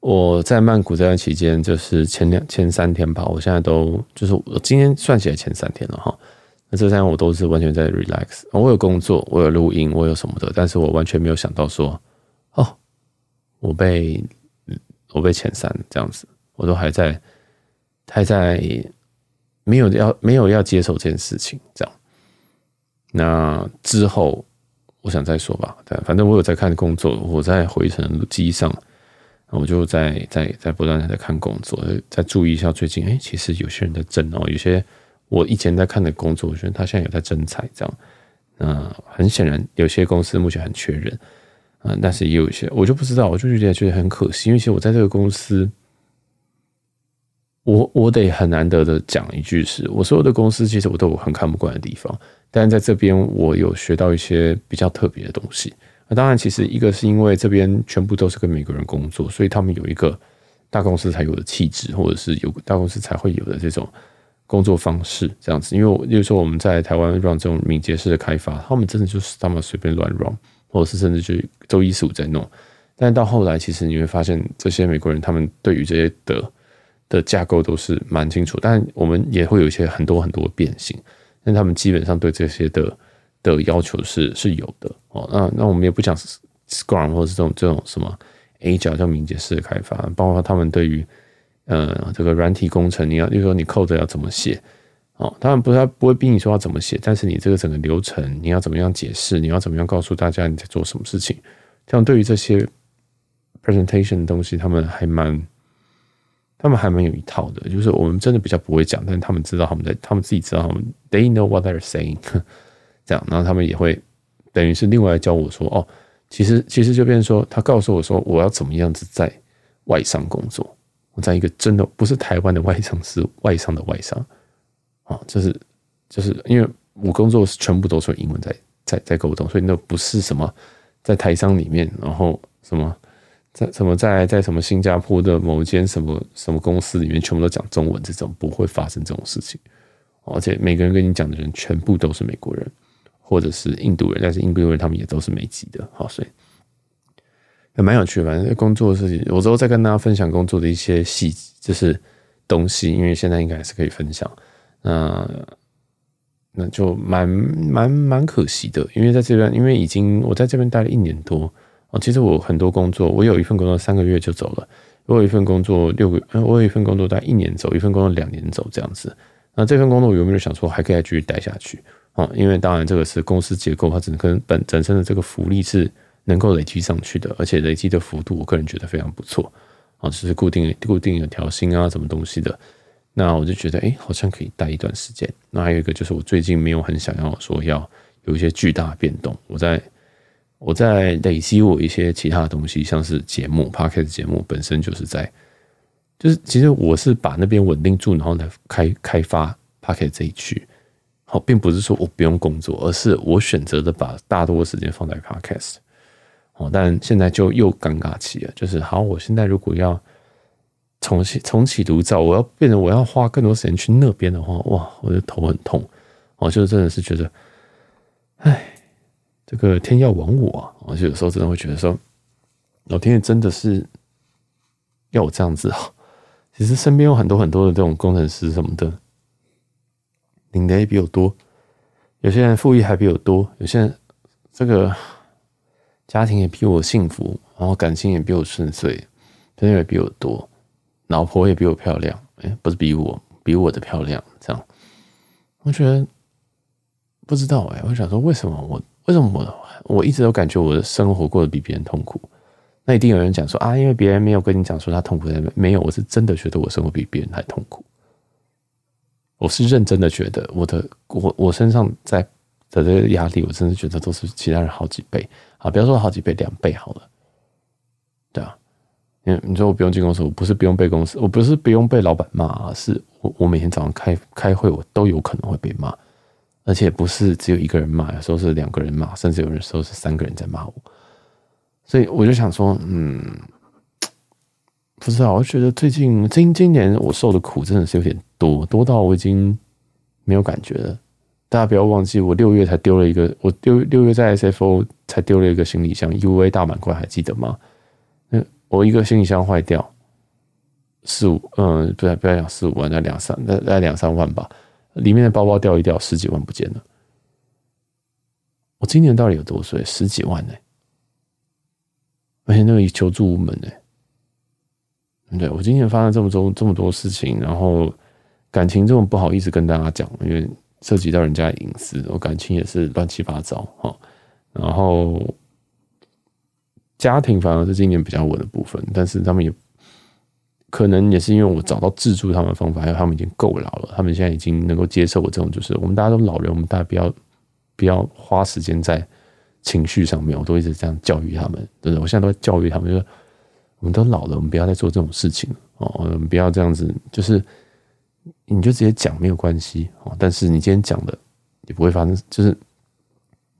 我在曼谷这段期间，就是前两前三天吧，我现在都就是我今天算起来前三天了哈。那这三天我都是完全在 relax，我有工作，我有录音，我有什么的，但是我完全没有想到说，哦，我被我被遣散这样子，我都还在还在没有要没有要接受这件事情这样。那之后。我想再说吧，对，反正我有在看工作，我在回程机上，我就在在在不断的在看工作，在注意一下最近，哎、其实有些人在争哦，有些我以前在看的工作，我觉得他现在有在征才这样，那很显然有些公司目前很缺人，嗯，但是也有一些我就不知道，我就觉得觉得很可惜，因为其实我在这个公司，我我得很难得的讲一句是，我所有的公司其实我都有很看不惯的地方。但在这边，我有学到一些比较特别的东西。那当然，其实一个是因为这边全部都是跟美国人工作，所以他们有一个大公司才有的气质，或者是有大公司才会有的这种工作方式，这样子。因为，例如说我们在台湾 run 这种敏捷式的开发，他们真的就是他们随便乱 run，或者是甚至就周一四五在弄。但到后来，其实你会发现，这些美国人他们对于这些的的架构都是蛮清楚，但我们也会有一些很多很多变形。但他们基本上对这些的的要求是是有的哦。那那我们也不讲 Scrum 或者是这种这种什么 Agile 叫敏捷式的开发，包括他们对于呃这个软体工程，你要比如说你 code 要怎么写哦，他们不是不会逼你说要怎么写，但是你这个整个流程你要怎么样解释，你要怎么样告诉大家你在做什么事情，这样对于这些 presentation 的东西，他们还蛮。他们还蛮有一套的，就是我们真的比较不会讲，但是他们知道他们在，他们自己知道他们，they know what they're saying，这样，然后他们也会等于是另外教我说，哦，其实其实就变成说，他告诉我说，我要怎么样子在外商工作，我在一个真的不是台湾的外商，是外商的外商，啊，就是就是因为我工作是全部都是英文在在在沟通，所以那不是什么在台商里面，然后什么。在什么在在什么新加坡的某间什么什么公司里面，全部都讲中文，这种不会发生这种事情。而且每个人跟你讲的人全部都是美国人或者是印度人，但是印度人他们也都是美籍的。好，所以也蛮有趣的。反正工作的事情，我之后再跟大家分享工作的一些细，就是东西，因为现在应该还是可以分享。那那就蛮蛮蛮可惜的，因为在这边，因为已经我在这边待了一年多。哦，其实我很多工作，我有一份工作三个月就走了，我有一份工作六个，我有一份工作大概一年走，一份工作两年走这样子。那这份工作我有没有想说还可以再继续待下去？哦，因为当然这个是公司结构，它整个本本身的这个福利是能够累积上去的，而且累积的幅度，我个人觉得非常不错。哦，就是固定固定的调薪啊，什么东西的，那我就觉得哎，好像可以待一段时间。那还有一个就是我最近没有很想要说要有一些巨大的变动，我在。我在累积我一些其他的东西，像是节目，Podcast 节目本身就是在，就是其实我是把那边稳定住，然后来开开发 Podcast 这一区。好，并不是说我不用工作，而是我选择的把大多的时间放在 Podcast。哦，但现在就又尴尬起了，就是好，我现在如果要重启重启炉灶，我要变成我要花更多时间去那边的话，哇，我的头很痛。我就真的是觉得，唉。这个天要亡我啊！我就有时候真的会觉得说，老天爷真的是要我这样子啊！其实身边有很多很多的这种工程师什么的，领的也比我多，有些人富裕还比我多，有些人这个家庭也比我幸福，然后感情也比我顺遂，朋友也比我多，老婆也比我漂亮，哎，不是比我，比我的漂亮，这样，我觉得不知道哎，我想说为什么我。为什么我我一直都感觉我的生活过得比别人痛苦？那一定有人讲说啊，因为别人没有跟你讲说他痛苦在，没有，我是真的觉得我生活比别人还痛苦。我是认真的觉得我的我我身上在的这个压力，我真的觉得都是其他人好几倍啊！不要说好几倍，两倍好了，对啊，你，你说我不用进公司，我不是不用被公司，我不是不用被老板骂，是我我每天早上开开会，我都有可能会被骂，而且不是只有一个人骂，有时候是两个人骂，甚至有人说是三个人在骂我，所以我就想说，嗯，不知道，我觉得最近今今年我受的苦真的是有点多，多到我已经没有感觉了。大家不要忘记，我六月才丢了一个，我六六月在 SFO 才丢了一个行李箱，UA 大满贯，还记得吗？我一个行李箱坏掉，四五嗯，不要不要讲四五万，那两三那那两三万吧。里面的包包掉一掉，十几万不见了。我今年到底有多岁？十几万呢、而且那个求助无门呢、欸？对，我今年发生这么多这么多事情，然后感情这么不好意思跟大家讲，因为涉及到人家隐私，我感情也是乱七八糟哈。然后。家庭反而是今年比较稳的部分，但是他们也可能也是因为我找到治住他们的方法，还有他们已经够老了，他们现在已经能够接受我这种，就是我们大家都老人，我们大家不要不要花时间在情绪上面，我都一直这样教育他们，对不对？我现在都在教育他们，就是我们都老了，我们不要再做这种事情哦，我们不要这样子，就是你就直接讲没有关系哦，但是你今天讲的也不会发生，就是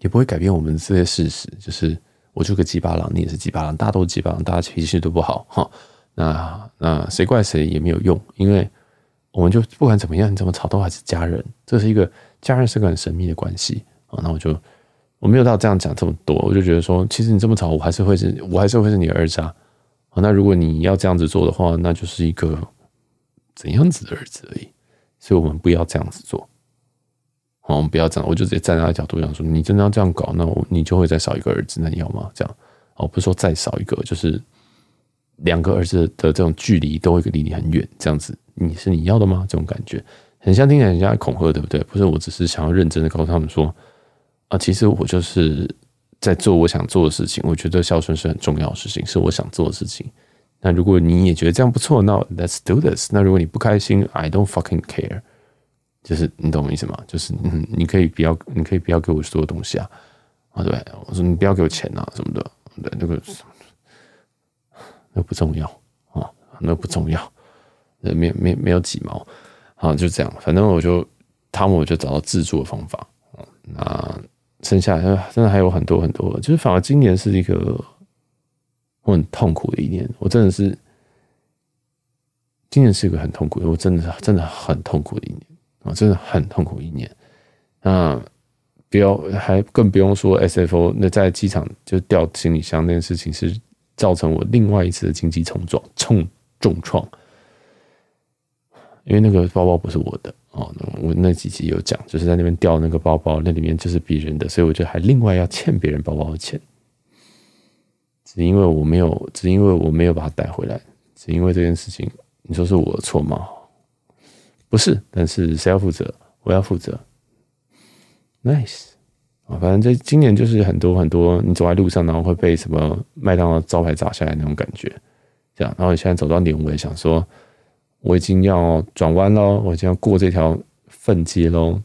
也不会改变我们这些事实，就是。我就个鸡巴狼，你也是鸡巴狼，大家都是鸡巴狼，大家情绪都不好哈。那那谁怪谁也没有用，因为我们就不管怎么样，你怎么吵都还是家人。这是一个家人是个很神秘的关系啊。那我就我没有到这样讲这么多，我就觉得说，其实你这么吵，我还是会是，我还是会是你的儿子啊。那如果你要这样子做的话，那就是一个怎样子的儿子而已。所以我们不要这样子做。哦，我们不要这样，我就直接站在他的角度讲说，你真的要这样搞，那我你就会再少一个儿子，那你要吗？这样，哦，不是说再少一个，就是两个儿子的这种距离都会离你很远，这样子，你是你要的吗？这种感觉很像听起来很像恐吓，对不对？不是，我只是想要认真的告诉他们说，啊，其实我就是在做我想做的事情，我觉得孝顺是很重要的事情，是我想做的事情。那如果你也觉得这样不错，那 Let's do this。那如果你不开心，I don't fucking care。就是你懂我意思吗？就是嗯，你可以不要，你可以不要给我所有东西啊，啊对，我说你不要给我钱啊什么的，对，那个那不重要啊，那不重要，那没没没有几毛，啊就这样，反正我就他们我就找到自助的方法啊，那剩下真的还有很多很多，就是反而今年是一个我很痛苦的一年，我真的是今年是一个很痛苦的，我真的是真的很痛苦的一年。啊，真的很痛苦一年。那不要，还更不用说 SFO。那在机场就掉行李箱那件事情，是造成我另外一次的经济冲撞、重重创。因为那个包包不是我的哦，我那几集有讲，就是在那边掉那个包包，那里面就是别人的，所以我就还另外要欠别人包包的钱。只因为我没有，只因为我没有把它带回来，只因为这件事情，你说是我的错吗？不是，但是谁要负责？我要负责。Nice 啊，反正这今年就是很多很多，你走在路上，然后会被什么麦当劳招牌砸下来那种感觉，这样。然后你现在走到年尾，想说我已经要转弯喽，我已经要过这条粪街喽，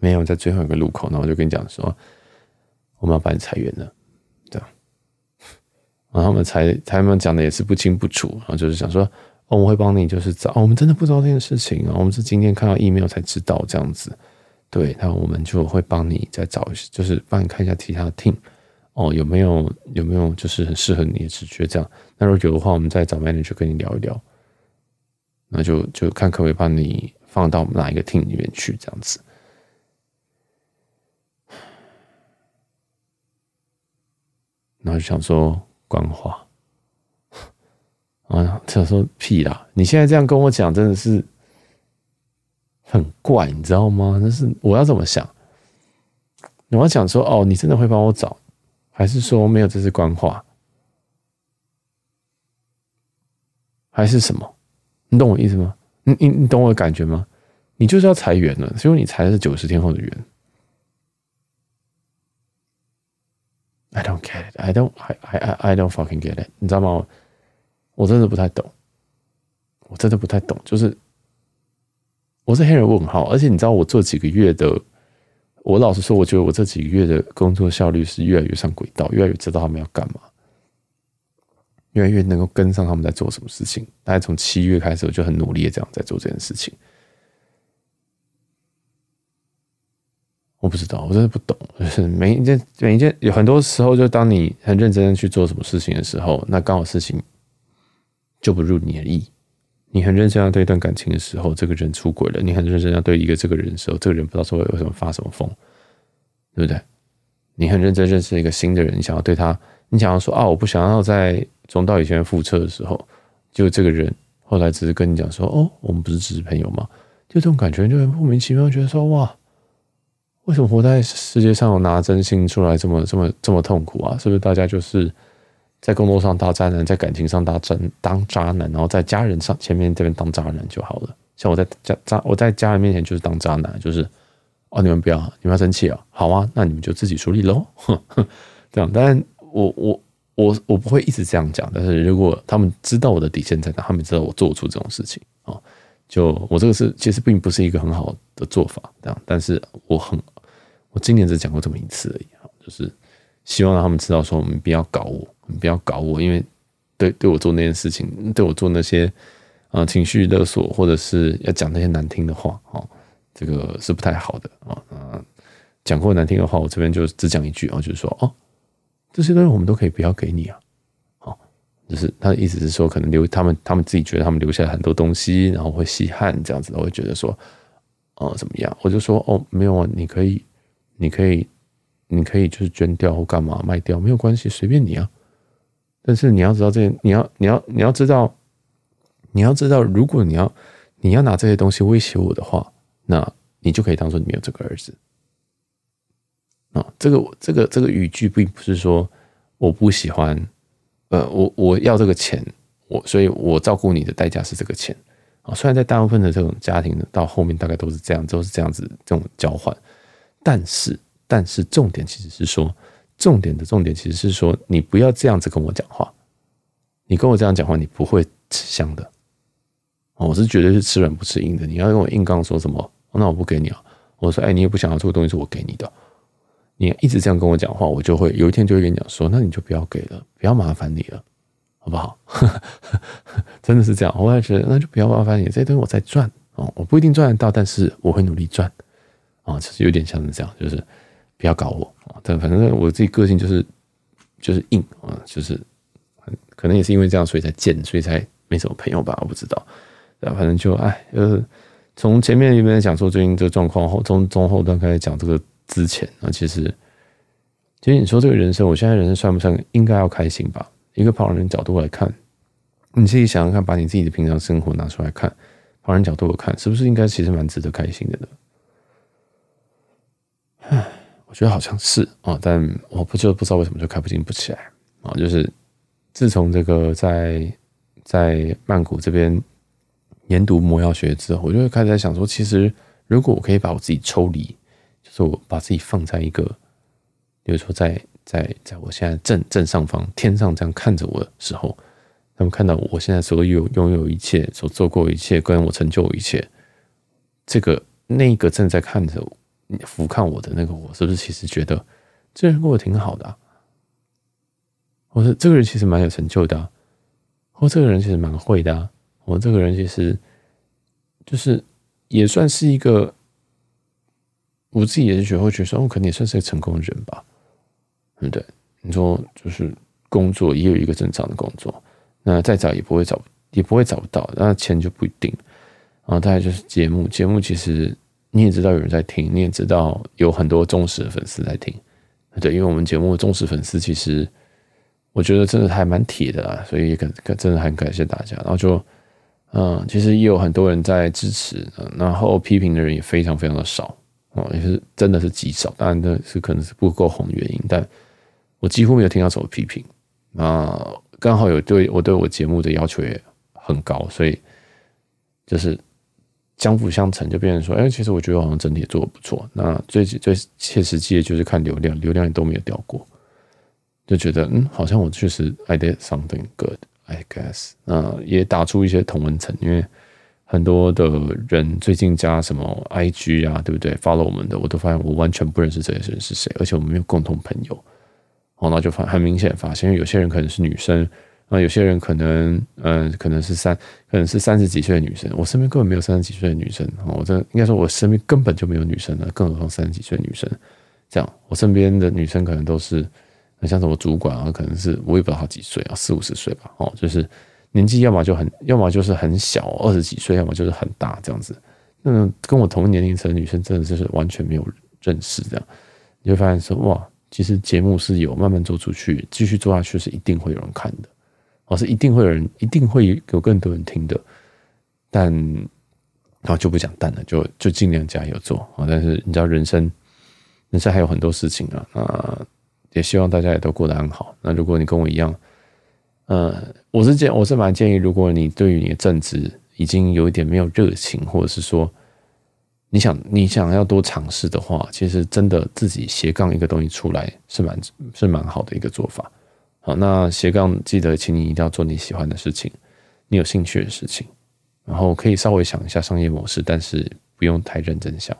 没有在最后一个路口，然后我就跟你讲说，我们要把你裁员了，这样。然后他们裁，他们讲的也是不清不楚，然后就是想说。哦我们会帮你，就是找、我们真的不知道这件事情啊，我们是今天看到 email 才知道这样子。对，那我们就会帮你再找，就是帮你看一下其他的 team 哦，有没有有没有就是很适合你的直觉这样。那如果有的话，我们再找 manager 跟你聊一聊。那就就看可不可以帮你放到哪一个 team 里面去这样子。然后就想说官话。啊，想说屁啦！你现在这样跟我讲，真的是很怪，你知道吗？但是我要怎么想？我要想说，哦，你真的会帮我找，还是说没有？这是官话，还是什么？你懂我意思吗？你你你懂我的感觉吗？你就是要裁员了，所以你裁的是九十天后的员。I don't get it. I don't. I I I I don't fucking get it. 你知道吗？我真的不太懂，我真的不太懂，就是我是黑人问号，而且你知道我做几个月的，我老实说，我觉得我这几个月的工作效率是越来越上轨道，越来越知道他们要干嘛。越来越能够跟上他们在做什么事情。大概从七月开始，我就很努力的这样在做这件事情。我不知道，我真的不懂。就是每一件每一件，有很多时候，就当你很认真的去做什么事情的时候，那刚好事情就不如你的意。你很认真要对一段感情的时候，这个人出轨了；你很认真要对一个这个人的时候，这个人不知道说为什么发什么疯，对不对？你很认真认识一个新的人，想要对他，你想要说啊，我不想要再重蹈以前覆辙的时候，就这个人后来只是跟你讲说，哦，我们不是只是朋友吗？就这种感觉，就会莫名其妙觉得说，哇。为什么活在世界上，拿真心出来这么这么这么痛苦啊？是不是大家就是在工作上当渣男，在感情上当真当渣男，然后在家人上前面这边当渣男就好了？像我在家渣我在家人面前就是当渣男，就是哦，你们不要你们要生气啊？好啊，那你们就自己处理喽。这样，但我我我我不会一直这样讲，但是如果他们知道我的底线在哪，他们知道我做出这种事情啊，就我这个是其实并不是一个很好的做法，这样，但是我很。我今年只讲过这么一次而已，就是希望让他们知道，说我们不要搞我，不要搞我，因为对对我做那件事情，对我做那些啊情绪勒索，或者是要讲那些难听的话，哦，这个是不太好的啊。嗯，讲过难听的话，我这边就只讲一句啊，就是说哦，这些东西我们都可以不要给你啊，好，就是他的意思是说，可能留他们他们自己觉得他们留下很多东西，然后会稀罕这样子，会觉得说哦怎么样？我就说哦没有啊，你可以。你可以，你可以就是捐掉或干嘛卖掉没有关系，随便你啊。但是你要知道这些，你要你要你要知道，你要知道，如果你要你要拿这些东西威胁我的话，那你就可以当做你没有这个儿子啊。这个这个这个语句并不是说我不喜欢，呃，我我要这个钱，我所以我照顾你的代价是这个钱啊。虽然在大部分的这种家庭到后面大概都是这样，都是这样子这种交换。但是，但是重点其实是说，重点的重点其实是说，你不要这样子跟我讲话。你跟我这样讲话，你不会吃香的。我是绝对是吃软不吃硬的。你要跟我硬刚说什么，那我不给你啊。我说，哎，你也不想要这个东西，是我给你的。你一直这样跟我讲话，我就会有一天就会跟你讲说，那你就不要给了，不要麻烦你了，好不好？真的是这样。我也觉得那就不要麻烦你，这些东西我在赚哦，我不一定赚得到，但是我会努力赚。啊，其实有点像是这样，就是不要搞我啊！但反正我自己个性就是就是硬啊，就是可能也是因为这样，所以才贱，所以才没什么朋友吧，我不知道。啊反正就哎，就是从前面有没有讲说最近这个状况后，从中后段开始讲这个之前啊，其实其实你说这个人生，我现在人生算不算应该要开心吧？一个旁人角度来看，你自己想想看，把你自己的平常生活拿出来看，旁人角度来看，是不是应该其实蛮值得开心的呢？我觉得好像是啊，但我不就不知道为什么就开不进不起来啊。就是自从这个在在曼谷这边研读魔药学之后，我就会开始在想说，其实如果我可以把我自己抽离，就是我把自己放在一个，比如说在在在我现在正正上方天上这样看着我的时候，他们看到我现在所有拥有一切，所做过一切，跟我成就一切，这个那个正在看着我。你俯瞰我的那个我，是不是其实觉得这人过得挺好的？我说这个人其实蛮有成就的啊，或这个人其实蛮会的，我这个人其实就是也算是一个，我自己也是觉得会觉得，我可能也算是个成功人吧，对不对？你说就是工作也有一个正常的工作，那再找也不会找，也不会找不到，那钱就不一定。然后大概就是节目，节目其实。你也知道有人在听，你也知道有很多忠实的粉丝在听，对，因为我们节目忠实粉丝其实我觉得真的还蛮铁的啦，所以也感真的很感谢大家。然后就嗯，其实也有很多人在支持，然后批评的人也非常非常的少哦，也是真的是极少。当然那是可能是不够红的原因，但我几乎没有听到什么批评。那刚好有对我对我节目的要求也很高，所以就是。相辅相成，就变成说，哎，其实我觉得好像整体做得不错。那最最切实际的就是看流量，流量也都没有掉过，就觉得嗯，好像我确实 I did something good, I guess。那也打出一些同文层，因为很多的人最近加什么 IG 啊，对不对？follow 我们的，我都发现我完全不认识这些人是谁，而且我们没有共同朋友。哦，那就发很明显发现，因为有些人可能是女生。那，有些人可能，嗯、可能是三，可能是三十几岁的女生。我身边根本没有三十几岁的女生，我这应该说，我身边根本就没有女生了，更何况三十几岁的女生。这样，我身边的女生可能都是，像什么主管啊，可能是我也不知道她几岁啊，四五十岁吧，哦，就是年纪要么就很，要么就是很小，二十几岁，要么就是很大这样子。那跟我同年龄层的女生，真的就是完全没有认识，这样你会发现说，哇，其实节目是有慢慢做出去，继续做下去是一定会有人看的。哦，是一定会有人，一定会有更多人听的，但然后就不讲淡了，就就尽量加油做啊！但是你知道，人生人生还有很多事情啊，啊，也希望大家也都过得很好。那如果你跟我一样，呃，我是建我是蛮建议，如果你对于你的正职已经有一点没有热情，或者是说你想你想要多尝试的话，其实真的自己斜杠一个东西出来是蛮是蛮好的一个做法。好，那斜杠记得，请你一定要做你喜欢的事情，你有兴趣的事情，然后可以稍微想一下商业模式，但是不用太认真想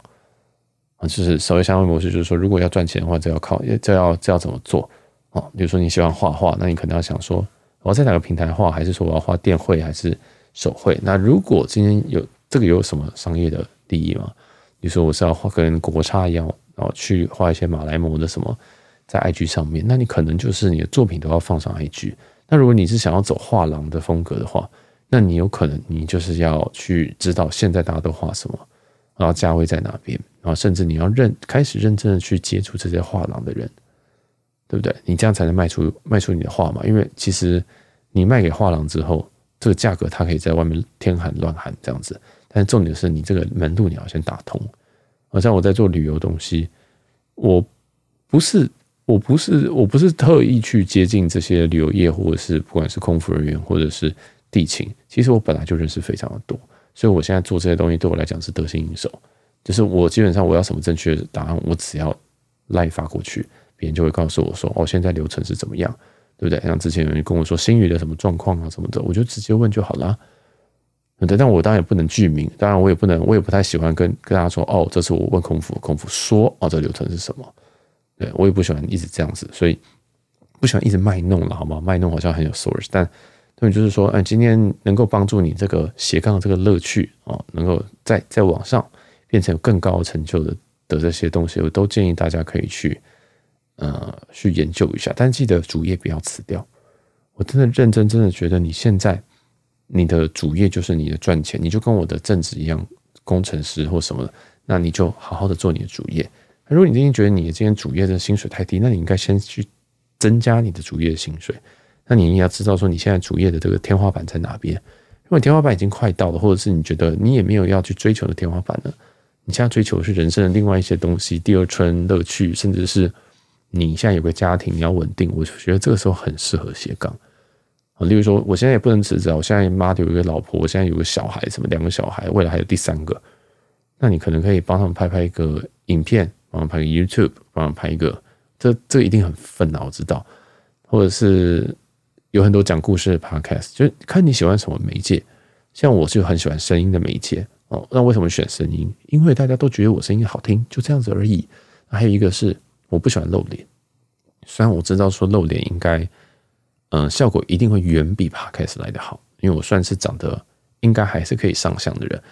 啊。就是所谓商业模式，就是说如果要赚钱的话，这要靠，这要这要怎么做啊？比如说你喜欢画画，那你可能要想说，我要在哪个平台画，还是说我要画电绘还是手绘？那如果今天有这个有什么商业的利益吗？比如说我是要画跟国差一样，然后去画一些马来模的什么？在 IG 上面，那你可能就是你的作品都要放上 IG。那如果你是想要走画廊的风格的话，那你有可能你就是要去知道现在大家都画什么，然后价位在哪边，然后甚至你要认开始认真的去接触这些画廊的人，对不对？你这样才能卖出卖出你的画嘛。因为其实你卖给画廊之后，这个价格它可以在外面天喊乱喊这样子，但是重点是你这个门路你要先打通。好像我在做旅游东西，我不是。我不是我不是特意去接近这些旅游业，或者是不管是空服人员，或者是地勤，其实我本来就认识非常的多，所以我现在做这些东西对我来讲是得心应手。就是我基本上我要什么正确的答案，我只要赖发过去，别人就会告诉我说：“哦，现在流程是怎么样，对不对？”像之前有人跟我说星宇的什么状况啊什么的，我就直接问就好了。对，但我当然也不能具名，当然我也不能，我也不太喜欢跟跟大家说：“哦，这次我问空服，空服说哦，这流程是什么。”对，我也不喜欢一直这样子，所以不喜欢一直卖弄了，好吗？卖弄好像很有 source，但对，就是说，哎，今天能够帮助你这个斜杠这个乐趣啊，能够在在网上变成有更高成就的的这些东西，我都建议大家可以去呃去研究一下。但记得主业不要辞掉。我真的认真真的觉得，你现在你的主业就是你的赚钱，你就跟我的正职一样，工程师或什么的，那你就好好的做你的主业。如果你今天觉得你今天主业的薪水太低，那你应该先去增加你的主业的薪水。那你也要知道说你现在主业的这个天花板在哪边。如果天花板已经快到了，或者是你觉得你也没有要去追求的天花板了，你现在追求的是人生的另外一些东西，第二春乐趣，甚至是你现在有个家庭，你要稳定，我就觉得这个时候很适合斜杠啊。例如说，我现在也不能辞职啊，我现在妈的有一个老婆，我现在有个小孩，什么两个小孩，未来还有第三个，那你可能可以帮他们拍拍一个影片。帮我拍个 YouTube，帮我拍一个，这这一定很愤啊！我知道，或者是有很多讲故事的 Podcast，就看你喜欢什么媒介。像我就很喜欢声音的媒介哦。那为什么选声音？因为大家都觉得我声音好听，就这样子而已。还有一个是我不喜欢露脸，虽然我知道说露脸应该，嗯，效果一定会远比 Podcast 来的好，因为我算是长得应该还是可以上相的人，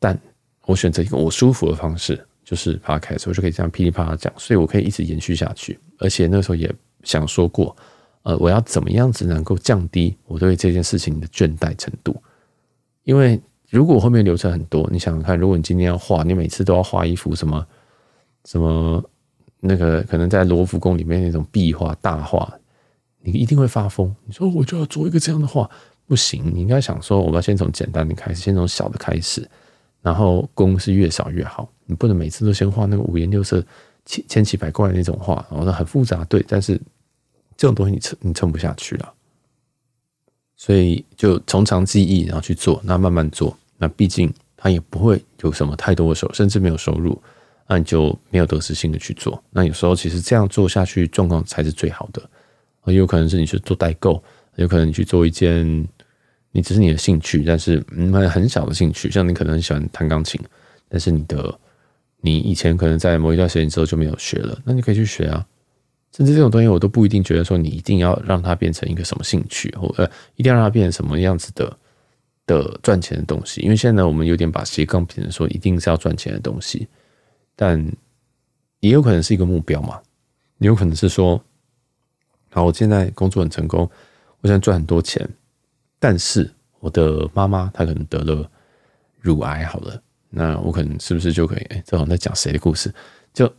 但我选择一个我舒服的方式。就是 Podcast，我就可以这样噼里啪啦讲，所以我可以一直延续下去。而且那时候也想说过，呃，我要怎么样子能够降低我对这件事情的倦怠程度？因为如果后面流程很多，你想想看，如果你今天要画，你每次都要画一幅什么什么那个可能在罗浮宫里面那种壁画大画，你一定会发疯。你说我就要做一个这样的画，不行，你应该想说，我们要先从简单的开始，先从小的开始。然后工是越少越好，你不能每次都先画那个五颜六色、千千奇百怪的那种画，然后很复杂，对。但是这种东西你撑你撑不下去了，所以就从长计议，然后去做，那慢慢做。那毕竟它也不会有什么太多的收，甚至没有收入，那你就没有得失心的去做。那有时候其实这样做下去状况才是最好的。有可能是你去做代购，有可能你去做一件。你只是你的兴趣，但是嗯，很小的兴趣，像你可能喜欢弹钢琴，但是你的你以前可能在某一段时间之后就没有学了，那你可以去学啊，甚至这种东西我都不一定觉得说你一定要让它变成一个什么兴趣，或呃一定要让它变成什么样子的的赚钱的东西。因为现在呢，我们有点把斜杠变成说一定是要赚钱的东西，但也有可能是一个目标嘛，也有可能是说，好，我现在工作很成功，我现在赚很多钱，但是我的妈妈她可能得了乳癌，好了。那我可能是不是就可以？哎，这好像在讲谁的故事？就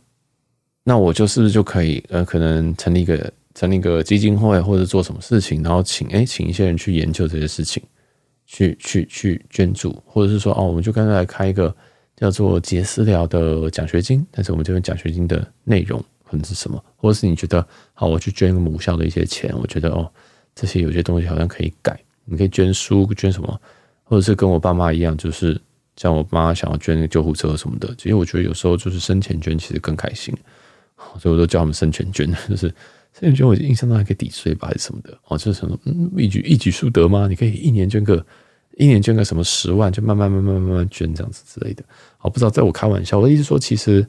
那我就是不是就可以？呃，可能成立一个成立一个基金会，或者做什么事情，然后请哎，请一些人去研究这些事情，去去去捐助，或者是说哦，我们就干脆来开一个叫做杰思聊的奖学金。但是我们这边奖学金的内容可能是什么？或者是你觉得好，我去捐个母校的一些钱，我觉得哦，这些有些东西好像可以改。你可以捐书，捐什么？或者是跟我爸妈一样，就是。像我妈想要捐个救护车什么的，其实我觉得有时候就是生前捐其实更开心，所以我都叫他们生前捐，就是生前捐，我印象中还可以抵税吧，还是什么的哦，就是什么嗯一举一举数得吗？你可以一年捐个一年捐个什么十万，就慢慢慢慢慢慢捐这样子之类的。好，不知道在我开玩笑，我的意思说，其实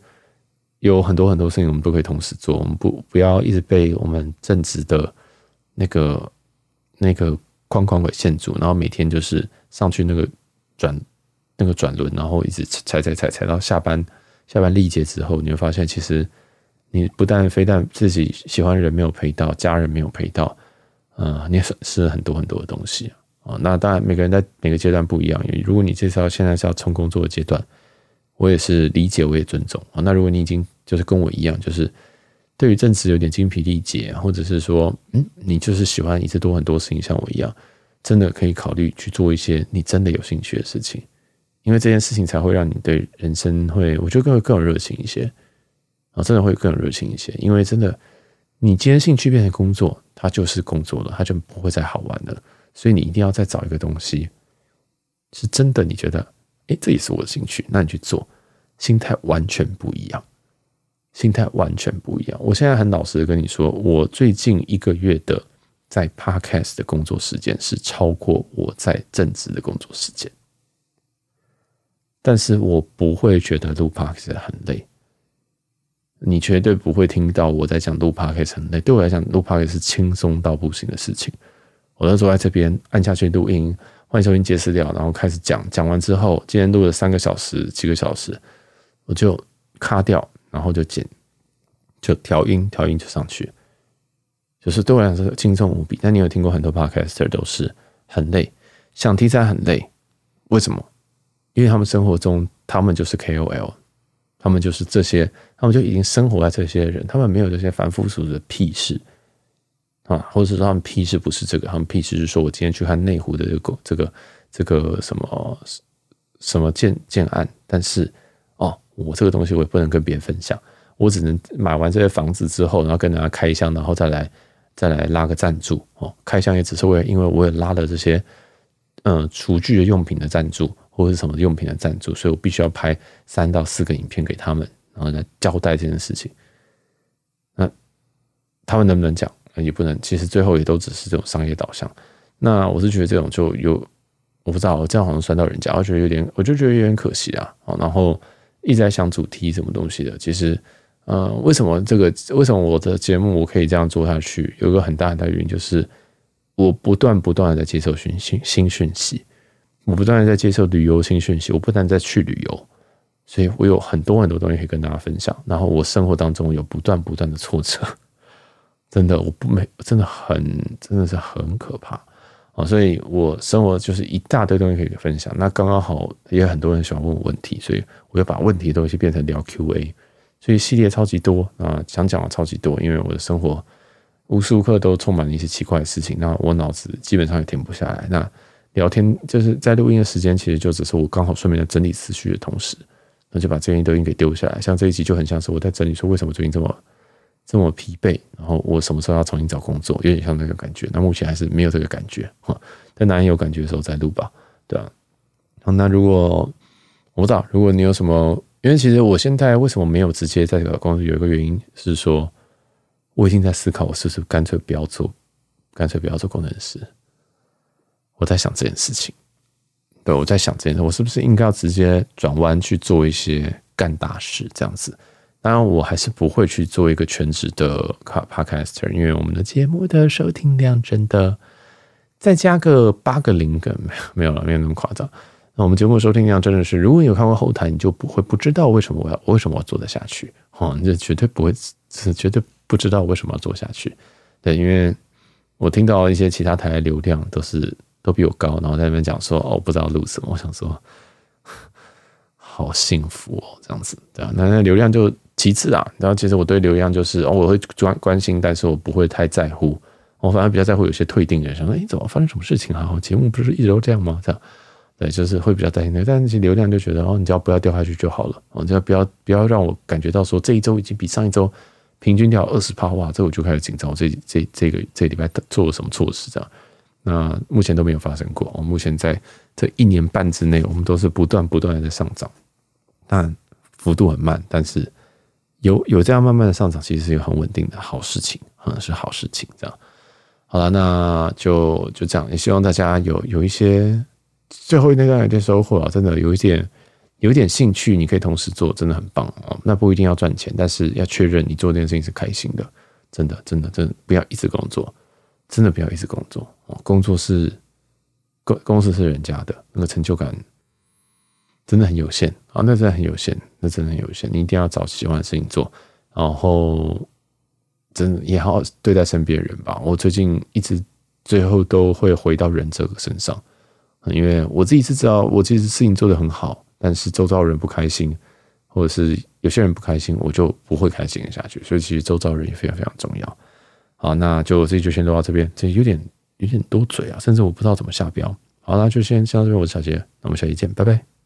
有很多很多事情我们都可以同时做，我们不不要一直被我们正直的那个那个框框给限住，然后每天就是上去那个转。那个转轮，然后一直踩踩踩踩到下班，下班历劫之后，你会发现，其实你不但非但自己喜欢的人没有陪到，家人没有陪到，呃，你也损失了很多很多的东西啊。那当然，每个人在每个阶段不一样。因为如果你这时候现在是要冲工作的阶段，我也是理解，我也尊重啊。那如果你已经就是跟我一样，就是对于正职有点精疲力竭，或者是说，嗯，你就是喜欢一直做很多事情，像我一样，真的可以考虑去做一些你真的有兴趣的事情。因为这件事情才会让你对人生会，我觉得更更有热情一些啊，真的会更有热情一些。因为真的，你今天兴趣变成工作，它就是工作了，它就不会再好玩了。所以你一定要再找一个东西，是真的你觉得，哎，这也是我的兴趣，那你去做，心态完全不一样，心态完全不一样。我现在很老实的跟你说，我最近一个月的在 Podcast 的工作时间是超过我在正职的工作时间。但是我不会觉得录 podcast 很累，你绝对不会听到我在讲录 podcast 很累。对我来讲，录 podcast 是轻松到不行的事情。我都坐在这边按下去录音，欢迎收听杰思聊，然后开始讲。讲完之后，今天录了三个小时、几个小时，我就卡掉，然后就剪，就调音，调音就上去。就是对我来说轻松无比。但你有听过很多 podcaster 都是很累，想题材很累，为什么？因为他们生活中，他们就是 KOL，他们就是这些，他们就已经生活在这些人，他们没有这些凡夫俗子的屁事啊，或者是说他们屁事不是这个，他们屁事是说我今天去看内湖的这个这个这个什么什么建建案，但是哦，我这个东西我也不能跟别人分享，我只能买完这些房子之后，然后跟大家开箱，然后再来再来拉个赞助哦，开箱也只是为了，因为我也拉了这些嗯厨具的用品的赞助。或者是什么用品的赞助，所以我必须要拍三到四个影片给他们，然后来交代这件事情。那他们能不能讲？也不能。其实最后也都只是这种商业导向。那我是觉得这种就有，我不知道，这样好像酸到人家，我觉得有点，我就觉得有点可惜啊。然后一直在想主题什么东西的。其实，呃，为什么这个？为什么我的节目我可以这样做下去？有一个很大很大原因就是，我不断不断的在接受讯新新讯息。我不断的在接受旅游新讯息，我不断在去旅游，所以我有很多很多东西可以跟大家分享。然后我生活当中有不断不断的挫折，真的我不没真的很真的是很可怕啊！所以我生活就是一大堆东西可以分享。那刚刚好也有很多人喜欢问我问题，所以我就把问题的东西变成聊 Q&A，所以系列超级多啊，想讲的超级多，因为我的生活无时无刻都充满了一些奇怪的事情，那我脑子基本上也停不下来。那聊天就是在录音的时间，其实就只是我刚好顺便在整理思绪的同时，那就把这些录音给丢下来。像这一集就很像是我在整理说为什么最近这么 这么疲惫，然后我什么时候要重新找工作，有点像那个感觉。那目前还是没有这个感觉哈，等哪里有感觉的时候再录吧，对啊。好，那如果我不知道，如果你有什么，因为其实我现在为什么没有直接在这个公司，有一个原因是说，我已经在思考，我是不是干脆不要做，干脆不要做工程师。我在想这件事情，对，我在想这件事，我是不是应该要直接转弯去做一些干大事这样子？当然，我还是不会去做一个全职的卡 Podcaster，因为我们的节目的收听量真的再加个八个零个没有没有了，没有那么夸张。那我们节目的收听量真的是，如果你有看过后台，你就不会不知道为什么我要为什么我要做得下去哦，你就绝对不会是绝对不知道为什么要做下去。对，因为我听到一些其他台的流量都是都比我高，然后在那边讲说哦，不知道录什么，我想说好幸福哦，这样子对啊，那那流量就。其次啊，然后其实我对流量就是哦，我会专关心，但是我不会太在乎。我反而比较在乎有些退订的人，想说，哎，怎么发生什么事情啊？节目不是一直都这样吗？这样，对，就是会比较担心。但是其实流量就觉得哦，你只要不要掉下去就好了。哦，只要不要不要让我感觉到说这一周已经比上一周平均掉二十趴，哇，这我就开始紧张。我这这这个这礼拜做了什么措施？这样，那目前都没有发生过。我目前在这一年半之内，我们都是不断不断的在上涨，但幅度很慢，但是。有有这样慢慢的上涨，其实是一个很稳定的好事情，嗯，是好事情。这样，好了，那就就这样。也希望大家有有一些最后那段有点收获啊，真的有一点有一点兴趣，你可以同时做，真的很棒哦。那不一定要赚钱，但是要确认你做这件事情是开心的，真的真的真的不要一直工作，真的不要一直工作哦。工作是公公司是人家的，那个成就感。真的很有限啊，那真的很有限，那真的很有限。你一定要找喜欢的事情做，然后真的也好好对待身边人吧。我最近一直最后都会回到人这个身上，因为我自己是知道，我其实事情做得很好，但是周遭人不开心，或者是有些人不开心，我就不会开心下去。所以其实周遭人也非常非常重要。好，那就这期就先录到这边，这有点有点多嘴啊，甚至我不知道怎么下标。好，那就先先到这边，我是小杰，那我们下期见，拜拜。